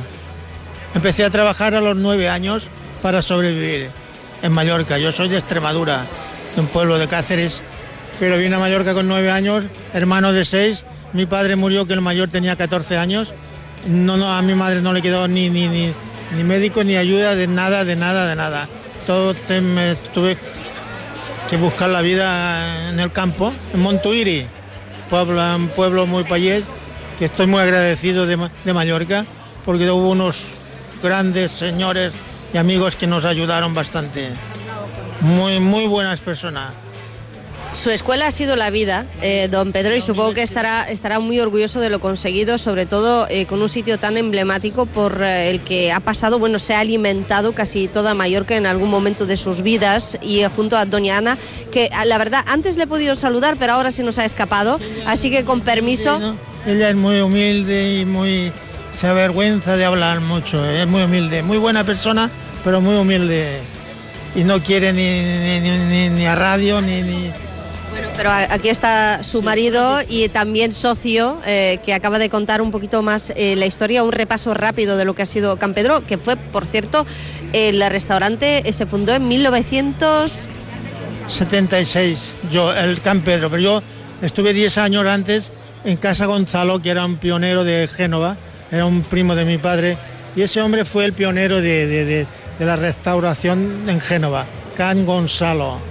Empecé a trabajar a los nueve años para sobrevivir en Mallorca. Yo soy de Extremadura, de un pueblo de Cáceres, pero vine a Mallorca con nueve años, hermano de seis. Mi padre murió que el mayor tenía 14 años. No, a mi madre no le quedó ni, ni, ni, ni médico, ni ayuda, de nada, de nada, de nada. Todo me tuve que buscar la vida en el campo, en Montuiri, pueblo, un pueblo muy payés, que estoy muy agradecido de, de Mallorca, porque hubo unos grandes señores y amigos que nos ayudaron bastante. Muy, muy buenas personas. Su escuela ha sido la vida, eh, don Pedro, y supongo que estará, estará muy orgulloso de lo conseguido, sobre todo eh, con un sitio tan emblemático por eh, el que ha pasado, bueno, se ha alimentado casi toda Mallorca en algún momento de sus vidas y junto a doña Ana, que ah, la verdad antes le he podido saludar, pero ahora se nos ha escapado, así que con permiso. Ella es muy humilde y muy se avergüenza de hablar mucho, es muy humilde, muy buena persona, pero muy humilde. Y no quiere ni, ni, ni a radio ni pero aquí está su marido y también socio, eh, que acaba de contar un poquito más eh, la historia, un repaso rápido de lo que ha sido Campedro, que fue, por cierto, el restaurante eh, se fundó en 1976, yo, el Campedro, pero yo estuve 10 años antes en Casa Gonzalo, que era un pionero de Génova, era un primo de mi padre, y ese hombre fue el pionero de, de la restauración en Génova, Can Gonzalo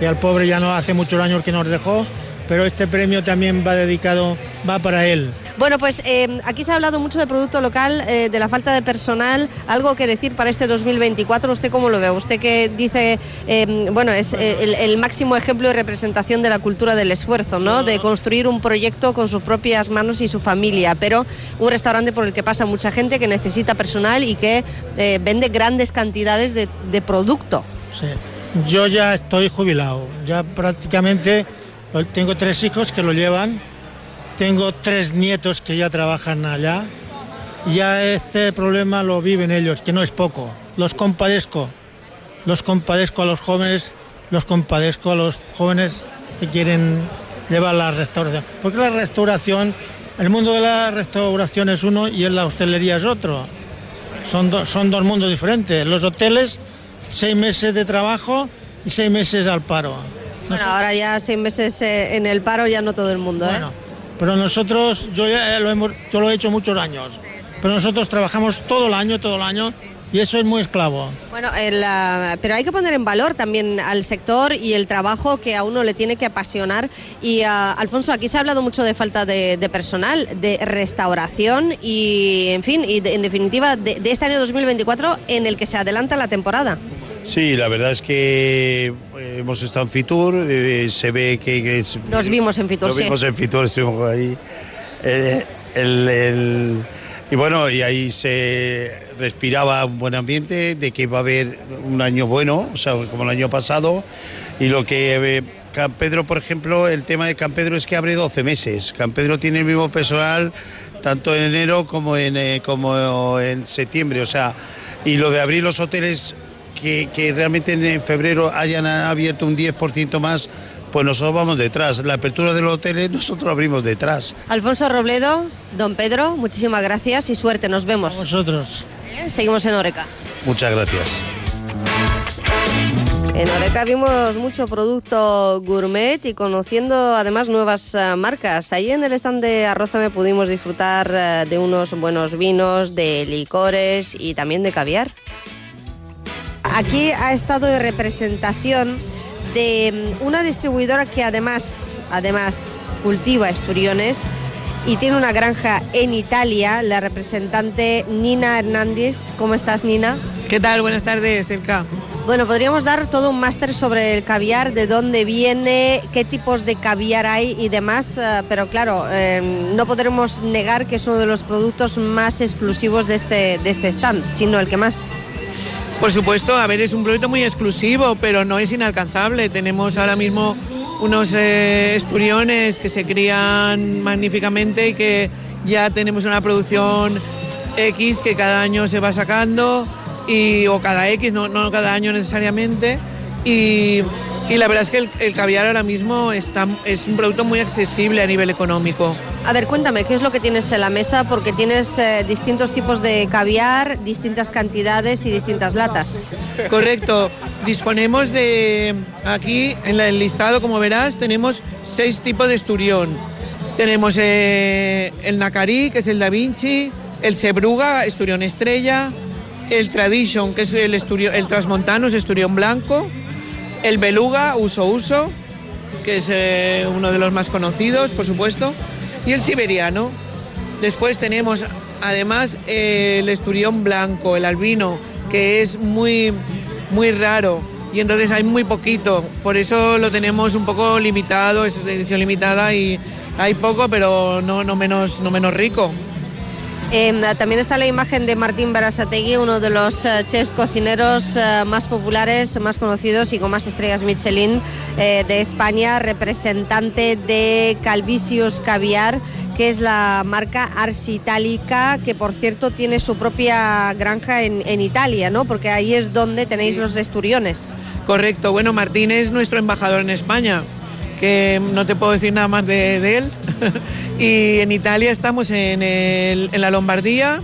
y al pobre ya no hace muchos años que nos dejó, pero este premio también va dedicado, va para él. Bueno, pues eh, aquí se ha hablado mucho de producto local, eh, de la falta de personal. ¿Algo que decir para este 2024? ¿Usted cómo lo ve? Usted que dice, eh, bueno, es el, máximo ejemplo de representación de la cultura del esfuerzo, ¿no? De construir un proyecto con sus propias manos y su familia, pero un restaurante por el que pasa mucha gente que necesita personal y que vende grandes cantidades de, de producto. Sí. Yo ya estoy jubilado, ya prácticamente tengo tres hijos que lo llevan, tengo tres nietos que ya trabajan allá. Ya este problema lo viven ellos, que no es poco. Los compadezco, los compadezco a los jóvenes, los compadezco a los jóvenes que quieren llevar la restauración. Porque la restauración, el mundo de la restauración es uno y en la hostelería es otro. Son, son dos mundos diferentes. Los hoteles seis meses de trabajo y seis meses al paro. Bueno, ahora ya seis meses eh, en el paro ya no todo el mundo, ¿eh? bueno, Pero nosotros, yo ya lo, hemos, yo lo he hecho muchos años, pero nosotros trabajamos todo el año, todo el año, y eso es muy esclavo. Bueno, pero hay que poner en valor también al sector y el trabajo que a uno le tiene que apasionar. Y ah, Alfonso, aquí se ha hablado mucho de falta de, personal, de restauración y, en fin, y en definitiva de, este año 2024 en el que se adelanta la temporada. Sí, la verdad es que eh, hemos estado en Fitur, eh, se ve que, Nos vimos en Fitur, Nos vimos en Fitur, estuvimos ahí. Eh, el y bueno, y ahí se respiraba un buen ambiente, de que va a haber un año bueno, o sea, como el año pasado. Y lo que eh, Campedro, por ejemplo, el tema de Campedro es que abre 12 meses. Campedro tiene el mismo personal tanto en enero como en, eh, como en septiembre, o sea, y lo de abrir los hoteles que, que realmente en febrero hayan abierto un 10% más pues nosotros vamos detrás. La apertura del hotel nosotros abrimos detrás. Alfonso Robledo, don Pedro, muchísimas gracias y suerte, nos vemos. A vosotros. Seguimos en Oreca. Muchas gracias. En Oreca vimos mucho producto gourmet y conociendo además nuevas eh, marcas. Allí en el stand de me pudimos disfrutar eh, de unos buenos vinos, de licores y también de caviar. Aquí ha estado de representación de mm, una distribuidora que además, además cultiva esturiones y tiene una granja en Italia, la representante Nina Hernández. ¿Cómo estás, Nina? ¿Qué tal? Buenas tardes, Elka. Bueno, podríamos dar todo un máster sobre el caviar, de dónde viene, qué tipos de caviar hay y demás, eh, pero claro, eh, no podremos negar que es uno de los productos más exclusivos de este, de este stand, sino el que más. Por supuesto, a ver, es un producto muy exclusivo, pero no es inalcanzable. Tenemos ahora mismo unos eh, esturiones que se crían magníficamente y que ya tenemos una producción X que cada año se va sacando y, o cada X, no, no cada año necesariamente. Y, y la verdad es que el, el caviar ahora mismo está, es un producto muy accesible a nivel económico. A ver, cuéntame, ¿qué es lo que tienes en la mesa? Porque tienes eh, distintos tipos de caviar, distintas cantidades y distintas latas. Correcto. Disponemos de, aquí en el listado, como verás, tenemos seis tipos de esturión. Tenemos eh, el Nacari, que es el Da Vinci, el Sebruga, esturión estrella, el Tradition, que es el, esturio, el Transmontano, es esturión blanco, el Beluga, uso uso, que es eh, uno de los más conocidos, por supuesto, y el siberiano. Después tenemos además el esturión blanco, el albino, que es muy, muy raro y entonces hay muy poquito. Por eso lo tenemos un poco limitado, es edición limitada y hay poco, pero no, no, menos, no menos rico. Eh, también está la imagen de Martín Barasategui, uno de los eh, chefs cocineros eh, más populares, más conocidos y con más estrellas Michelin eh, de España, representante de Calvisius Caviar, que es la marca Ars Itálica, que por cierto tiene su propia granja en, en Italia, ¿no? Porque ahí es donde tenéis los esturiones. Correcto, bueno, Martín es nuestro embajador en España, que no te puedo decir nada más de, él. y en Italia estamos en, el- en la Lombardía,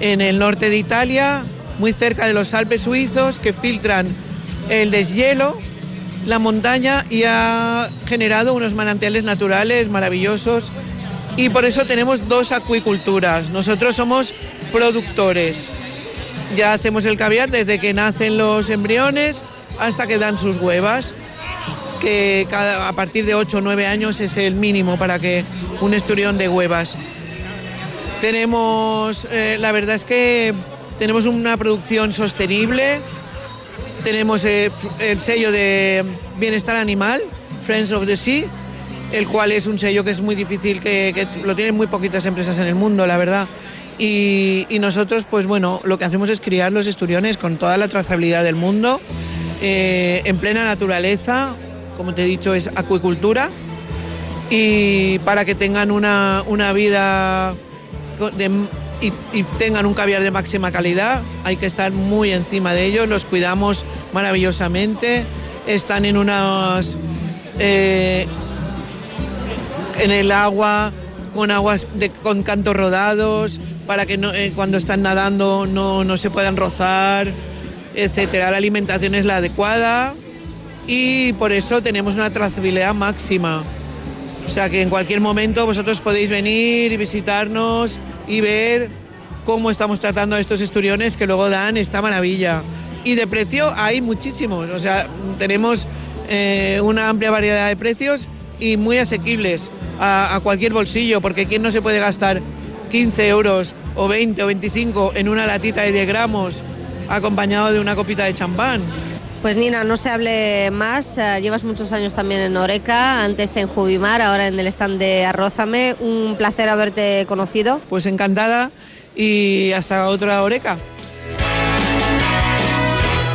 en el norte de Italia, muy cerca de los Alpes suizos, que filtran el deshielo, la montaña y ha generado unos manantiales naturales maravillosos. Y por eso tenemos dos acuiculturas. Nosotros somos productores. Ya hacemos el caviar desde que nacen los embriones hasta que dan sus huevas, que cada- a partir de 8 o 9 años es el mínimo para que un esturión de huevas. Tenemos, eh, la verdad es que tenemos una producción sostenible, tenemos eh, el sello de bienestar animal, Friends of the Sea, el cual es un sello que es muy difícil, que, lo tienen muy poquitas empresas en el mundo, la verdad. Y, y nosotros, pues bueno, lo que hacemos es criar los esturiones con toda la trazabilidad del mundo, eh, en plena naturaleza, como te he dicho, es acuicultura, y para que tengan una, una vida y tengan un caviar de máxima calidad, hay que estar muy encima de ellos, los cuidamos maravillosamente, están en unas... eh, en el agua, con aguas de- con cantos rodados, para que no- eh, cuando están nadando no, no se puedan rozar, etcétera. La alimentación es la adecuada y por eso tenemos una trazabilidad máxima. O sea que en cualquier momento vosotros podéis venir y visitarnos y ver cómo estamos tratando a estos esturiones que luego dan esta maravilla. Y de precio hay muchísimos, o sea, tenemos eh, una amplia variedad de precios y muy asequibles a, a cualquier bolsillo, porque ¿quién no se puede gastar 15 euros o 20 o 25 en una latita de 10 gramos acompañado de una copita de champán? Pues Nina, no se hable más. eh, llevas muchos años también en Oreca, antes en Jubimar, ahora en el stand de Arrózame. Un placer haberte conocido. Pues encantada y hasta otra oreca.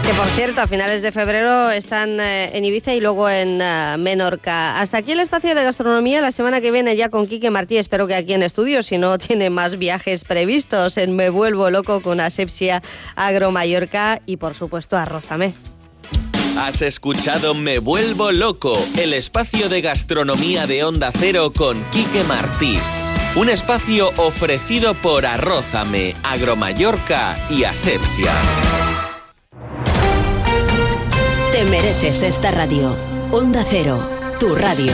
Que por cierto, a finales de febrero están eh, en Ibiza y luego en eh, Menorca. Hasta aquí el espacio de gastronomía. La semana que viene ya con Quique Martí, espero que aquí en estudio, si no tiene más viajes previstos en Me Vuelvo Loco con Asepsia Agro Mallorca y por supuesto Arrózame. Has escuchado Me Vuelvo Loco, el espacio de gastronomía de Onda Cero con Quique Martí. Un espacio ofrecido por Arrózame, Agromallorca y Asepsia. Te mereces esta radio. Onda Cero, tu radio.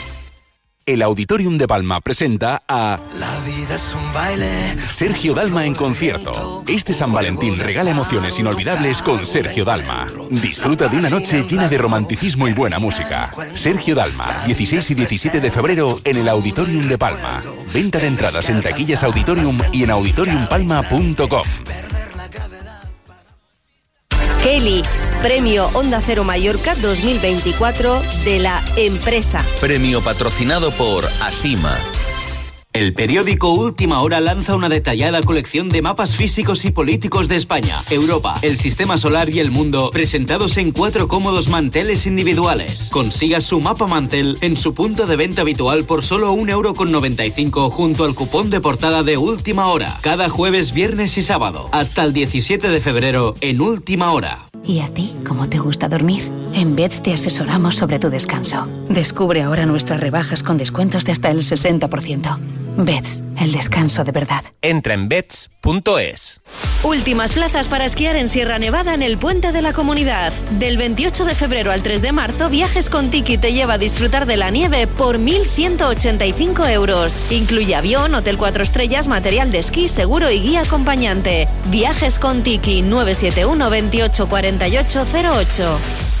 El Auditorium de Palma presenta a La vida es un baile. Sergio Dalma en concierto. Este San Valentín regala emociones inolvidables con Sergio Dalma. Disfruta de una noche llena de romanticismo y buena música. Sergio Dalma, 16 y 17 de febrero en el Auditorium de Palma. Venta de entradas en taquillas Auditorium y en auditoriumpalma.com. Kelly, Premio Onda Cero Mallorca 2024 de la empresa. Premio patrocinado por Asima. El periódico Última Hora lanza una detallada colección de mapas físicos y políticos de España, Europa, el Sistema Solar y el mundo, presentados en cuatro cómodos manteles individuales. Consiga su mapa mantel en su punto de venta habitual por solo 1,95€ junto al cupón de portada de Última Hora, cada jueves, viernes y sábado, hasta el 17 de febrero en Última Hora. ¿Y a ti cómo te gusta dormir? En Beds te asesoramos sobre tu descanso. Descubre ahora nuestras rebajas con descuentos de hasta el 60%. Beds, el descanso de verdad. Entra en bets.es. Últimas plazas para esquiar en Sierra Nevada en el Puente de la Comunidad. Del 28 de febrero al 3 de marzo, Viajes con Tiki te lleva a disfrutar de la nieve por 1.185 euros. Incluye avión, hotel 4 estrellas, material de esquí, seguro y guía acompañante. Viajes con Tiki 971 28 48 08.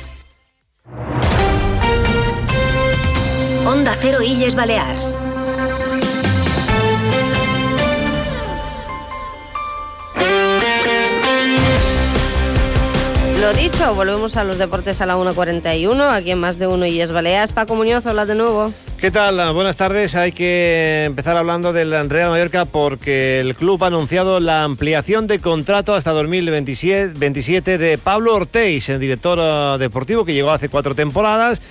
Onda Cero Illes Balears. Lo dicho, volvemos a los deportes a la 1.41, aquí en más de uno Illes Baleares. Paco Muñoz, hola de nuevo. ¿Qué tal? Buenas tardes. Hay que empezar hablando del Real Mallorca porque el club ha anunciado la ampliación de contrato hasta 2027 de Pablo Ortiz, el director eh, deportivo que llegó hace cuatro temporadas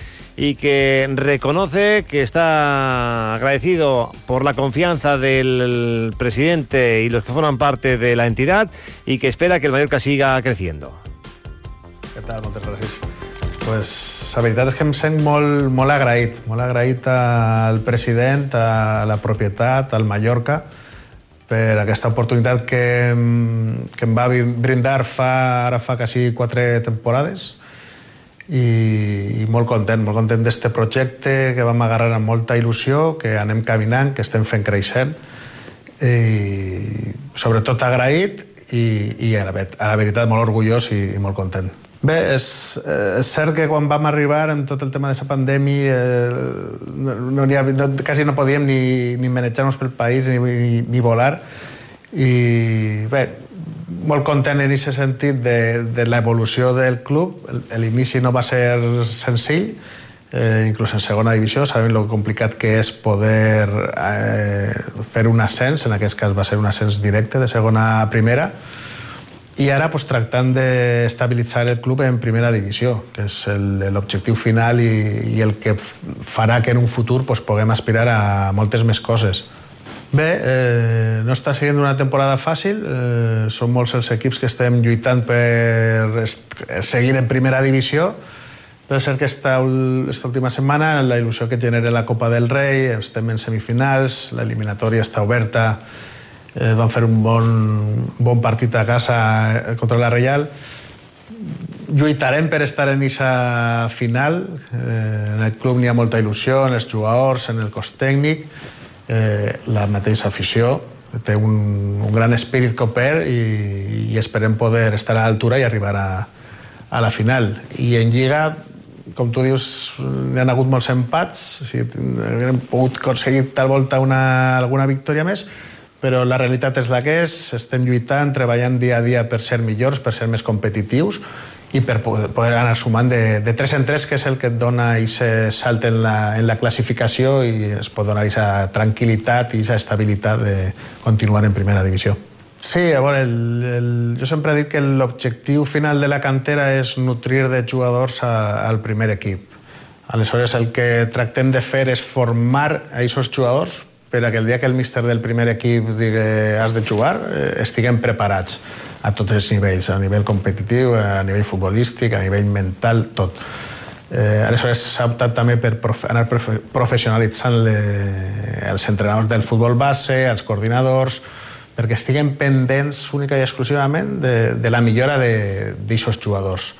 y que reconoce que está agradecido por la confianza del presidente y los que forman parte de la entidad y que espera que el Mallorca siga creciendo. Què tal? Moltes. Pues, la veritat és que em sent molt, molt agraït, molt agraït al president, a la propietat, al Mallorca, per aquesta oportunitat que, em- que em va brindar fa, ara fa quasi quatre temporades i, i molt content, molt content d'este projecte que vam agarrar amb molta il·lusió, que anem caminant, que estem fent creixent i sobretot agraït i, i a, la, a la veritat molt orgullós i, i molt content. Bé, és, eh, és cert que quan vam arribar amb tot el tema de la pandèmia eh, no, no, havia, no, quasi no podíem ni, ni manejar-nos pel país ni, ni, ni volar i bé, molt content en aquest sentit de, de l'evolució del club. L'inici no va ser senzill, eh, inclús en segona divisió, sabem lo complicat que és poder eh, fer un ascens, en aquest cas va ser un ascens directe de segona a primera, i ara pues, tractant d'estabilitzar el club en primera divisió, que és l'objectiu final i, i el que farà que en un futur pues, puguem aspirar a moltes més coses. Bé, eh, no està sent una temporada fàcil, eh, són molts els equips que estem lluitant per seguir en primera divisió, Pot ser que esta, esta última setmana la il·lusió que genera la Copa del Rei, estem en semifinals, l'eliminatòria està oberta, eh, van fer un bon, bon partit a casa eh, contra la Reial. Lluitarem per estar en aquesta final. Eh, en el club n'hi ha molta il·lusió, en els jugadors, en el cos tècnic, eh, la mateixa afició. Té un, un gran espírit coper i, i esperem poder estar a l'altura i arribar a, a la final. I en Lliga, com tu dius, hi ha hagut molts empats, o sigui, hem pogut aconseguir tal volta una, alguna victòria més, però la realitat és la que és, estem lluitant, treballant dia a dia per ser millors, per ser més competitius, i per poder, anar sumant de, de 3 en 3, que és el que et dona aquest salt en la, en la classificació i es pot donar aquesta tranquil·litat i aquesta estabilitat de continuar en primera divisió. Sí, a veure, el, el, jo sempre he dit que l'objectiu final de la cantera és nutrir de jugadors a, al primer equip. Aleshores, el que tractem de fer és formar a aquests jugadors per que el dia que el míster del primer equip digui has de jugar, eh, estiguem preparats a tots els nivells, a nivell competitiu, a nivell futbolístic, a nivell mental, tot. Eh, aleshores s'ha optat també per profe anar profe professionalitzant le, els entrenadors del futbol base, els coordinadors, perquè estiguen pendents única i exclusivament de, de la millora d'aixòs jugadors.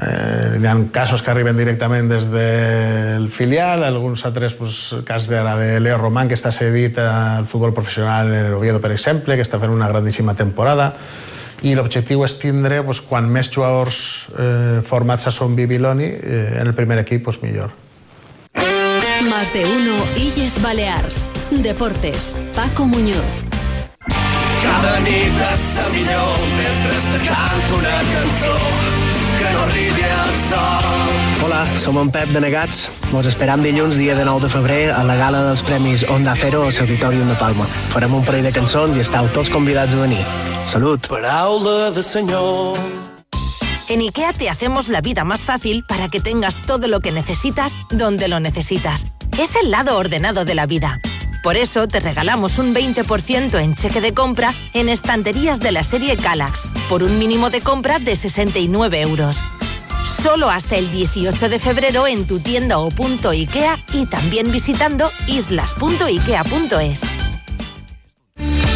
Eh, hi ha casos que arriben directament des del filial, alguns altres, pues, cas de, de Leo Román, que està cedit al futbol professional en Oviedo, per exemple, que està fent una grandíssima temporada, i l'objectiu és tindre, pues, quan més jugadors eh, formats a Son Bibiloni, eh, en el primer equip, pues, millor. Más de uno, Illes Balears. Deportes, Paco Muñoz. Cada nit et sa millor mentre te canto una cançó Hola, som en Pep de Negats. Vos esperam dilluns, dia de 9 de febrer, a la gala dels Premis Onda Cero al Auditorium de Palma. Farem un parell de cançons i estàu tots convidats a venir. Salut! Paraula de senyor. En IKEA te hacemos la vida más fácil para que tengas todo lo que necesitas donde lo necesitas. Es el lado ordenado de la vida. Por eso te regalamos un 20% en cheque de compra en estanterías de la serie Calax, por un mínimo de compra de 69 euros. Solo hasta el 18 de febrero en tu tienda o punto IKEA y también visitando islas.ikea.es.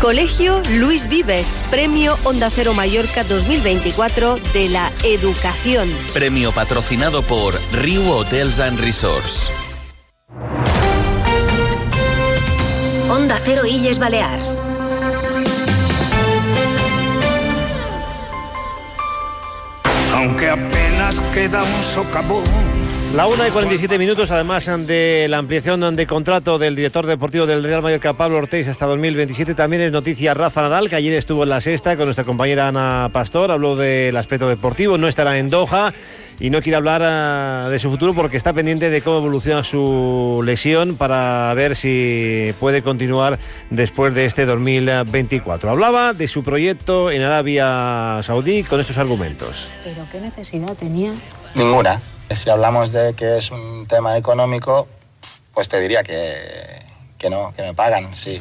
Colegio Luis Vives, Premio Onda Cero Mallorca 2024 de la Educación. Premio patrocinado por Riu Hotels and Resorts. Onda Cero Illes Balears. Aunque apenas queda un socavón. La 1 y 47 minutos, además de la ampliación de contrato del director deportivo del Real Mallorca, Pablo Ortiz, hasta 2027, también es noticia Rafa Nadal, que ayer estuvo en la sexta con nuestra compañera Ana Pastor, habló del aspecto deportivo, no estará en Doha y no quiere hablar uh, de su futuro porque está pendiente de cómo evoluciona su lesión para ver si puede continuar después de este 2024. Hablaba de su proyecto en Arabia Saudí con estos argumentos. ¿Pero qué necesidad tenía? Ninguna. Si hablamos de que es un tema económico, pues te diría que, que no, que me pagan, sí.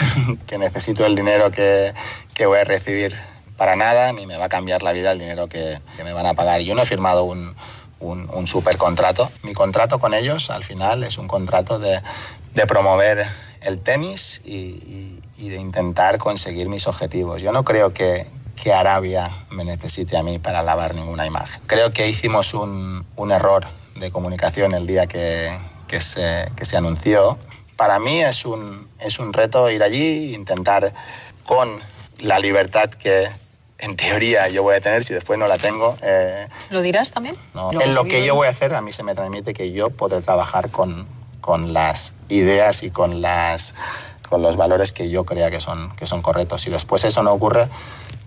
que necesito el dinero que, que, voy a recibir para nada, ni me va a cambiar la vida el dinero que, me van a pagar. Yo no he firmado un, un, super contrato. Mi contrato con ellos, al final, es un contrato de, de promover el tenis y, y de intentar conseguir mis objetivos. Yo no creo que, que Arabia me necesite a mí para lavar ninguna imagen. Creo que hicimos un, un error de comunicación el día que, que, se, que, se, anunció. Para mí es un, es un reto ir allí, intentar con la libertad que en teoría yo voy a tener, si después no la tengo. Eh, ¿Lo dirás también? No. En lo que yo voy a hacer, a mí se me transmite que yo podré trabajar con, con las ideas y con, las, con los valores que yo crea que son, que son correctos. Si después eso no ocurre,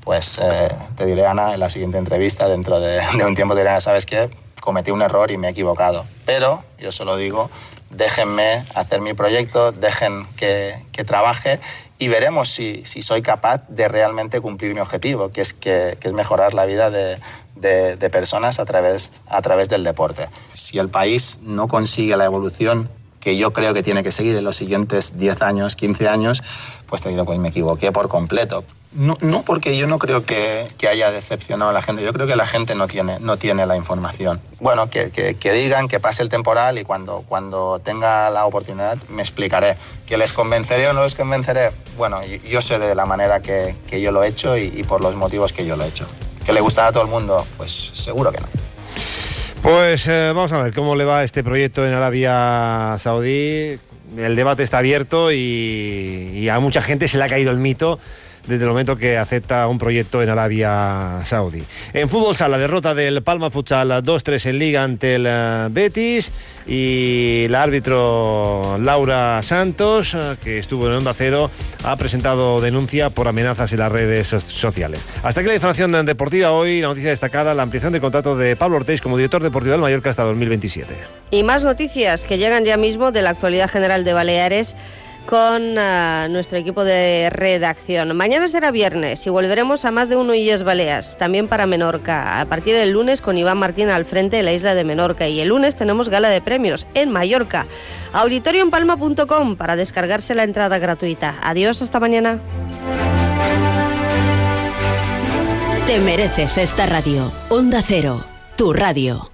pues eh, te diré, Ana, en la siguiente entrevista, dentro de, un tiempo, te diré, ¿sabes qué? cometí un error y me he equivocado. Pero yo solo digo, déjenme hacer mi proyecto, dejen que, trabaje y veremos si, soy capaz de realmente cumplir mi objetivo, que es, que, mejorar la vida de, personas a través, a través del deporte. Si el país no consigue la evolución que yo creo que tiene que seguir en los siguientes 10 años, 15 años, pues te digo, pues me equivoqué por completo. No, no porque yo no creo que, haya decepcionado a la gente, yo creo que la gente no tiene, no tiene la información. Bueno, que, que, digan, que pase el temporal y cuando, cuando tenga la oportunidad me explicaré. ¿Que les convenceré o no les convenceré? Bueno, yo sé de la manera que, yo lo he hecho y, y por los motivos que yo lo he hecho. ¿Que le gustará a todo el mundo? Pues seguro que no. Pues eh, vamos a ver cómo le va este proyecto en Arabia Saudí. El debate está abierto y, y a mucha gente se le ha caído el mito desde el momento que acepta un proyecto en Arabia Saudí. En fútbol sala, derrota del Palma Futsal 2-3 en Liga ante el uh, Betis y el árbitro Laura Santos, uh, que estuvo en Onda Cero, ha presentado denuncia por amenazas en las redes so sociales. Hasta aquí la información deportiva hoy, la noticia destacada, la ampliación de contrato de Pablo Ortiz como director deportivo del Mallorca hasta 2027. Y más noticias que llegan ya mismo de la actualidad general de Baleares con uh, nuestro equipo de redacción. Mañana será viernes y volveremos a más de uno Illes Baleas, también para Menorca, a partir del lunes con Iván Martín al frente de la isla de Menorca y el lunes tenemos gala de premios en Mallorca. Auditorioempalma.com para descargarse la entrada gratuita. Adiós, hasta mañana. Te mereces esta radio. Onda Cero, tu radio.